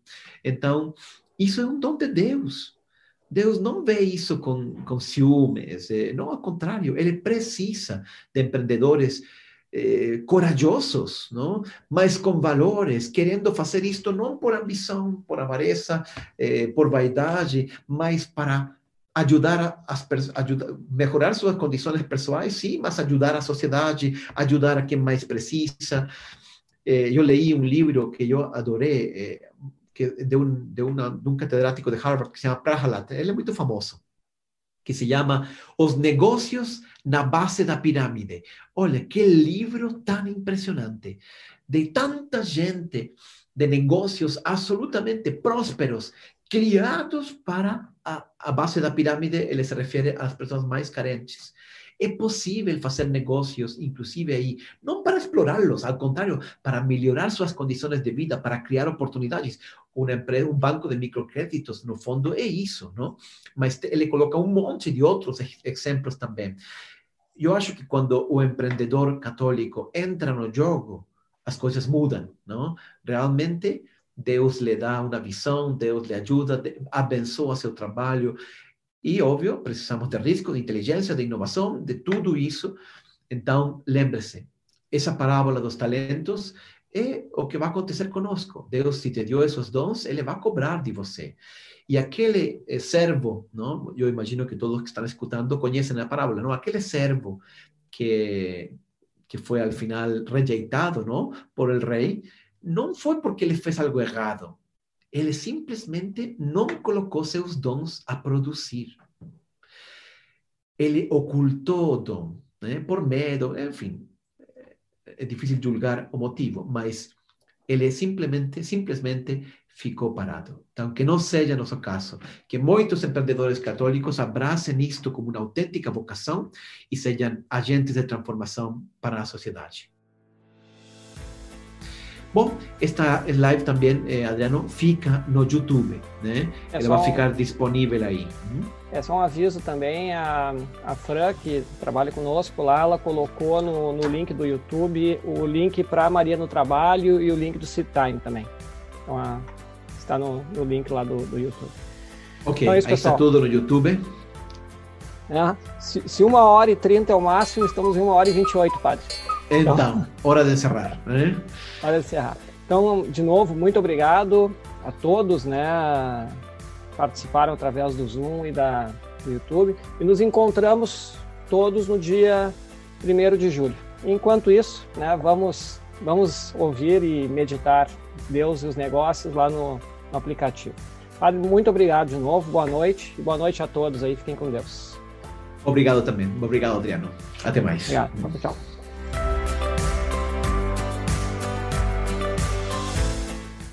Então, isso é um dom de Deus. Deus não vê isso com, com ciúmes, eh, não, ao contrário, ele precisa de empreendedores eh, corajosos, não? mas com valores, querendo fazer isto não por ambição, por avareza, eh, por vaidade, mas para ajudar a, ajudar, melhorar suas condições pessoais, sim, mas ajudar a sociedade, ajudar a quem mais precisa. Eh, li um livro que eu adorei, eh, que de um, de, uma, de catedrático de Harvard que se chama Prahalat, ele é muito famoso, que se chama Os Negócios na Base da Pirâmide. Olha, que livro tão impressionante, de tanta gente de negócios absolutamente prósperos criados para a, a base da pirâmide, ele se refere às pessoas mais carentes. É possível fazer negócios, inclusive aí, não para explorá-los, ao contrário, para melhorar suas condições de vida, para criar oportunidades. Uma empresa, um banco de microcréditos, no fundo, é isso, não? Mas ele coloca um monte de outros exemplos também. Eu acho que quando o empreendedor católico entra no jogo, as coisas mudam, não? Realmente, Deus lhe dá uma visão, Deus lhe ajuda, abençoa seu trabalho. E, óbvio, precisamos de risco, de inteligência, de inovação, de tudo isso. Então, lembre-se, essa parábola dos talentos é o que vai acontecer conosco. Deus, se te deu esses dons, Ele vai cobrar de você. E aquele eh, servo, não? eu imagino que todos que estão escutando conhecem a parábola, não? aquele servo que, que foi, ao final, rejeitado não? por el rei, não foi porque ele fez algo errado. Ele simplesmente não colocou seus dons a produzir. Ele ocultou o dom, né? por medo, enfim. É difícil julgar o motivo, mas ele simplesmente, simplesmente ficou parado. Então, que não seja nosso caso. Que muitos empreendedores católicos abracem isto como uma autêntica vocação e sejam agentes de transformação para a sociedade. Bom, esta live também, eh, Adriano, fica no YouTube, né? É Ela vai ficar um... disponível aí. Uhum. É só um aviso também, a, a Fran, que trabalha conosco lá, ela colocou no, no link do YouTube o link para Maria no Trabalho e o link do Time também. Então, a, está no, no, link lá do, do YouTube. Ok, então, é isso, aí está tudo no YouTube. É, se, se uma hora e trinta é o máximo, estamos em uma hora e vinte e oito, padre. Então, então, hora de encerrar. Né? Hora de encerrar. Então, de novo, muito obrigado a todos, né? Participaram através do Zoom e da, do YouTube. E nos encontramos todos no dia 1 de julho. Enquanto isso, né, vamos, vamos ouvir e meditar Deus e os negócios lá no, no aplicativo. Padre, muito obrigado de novo, boa noite e boa noite a todos aí, fiquem com Deus. Obrigado também, obrigado Adriano. Até mais. Obrigado, tchau.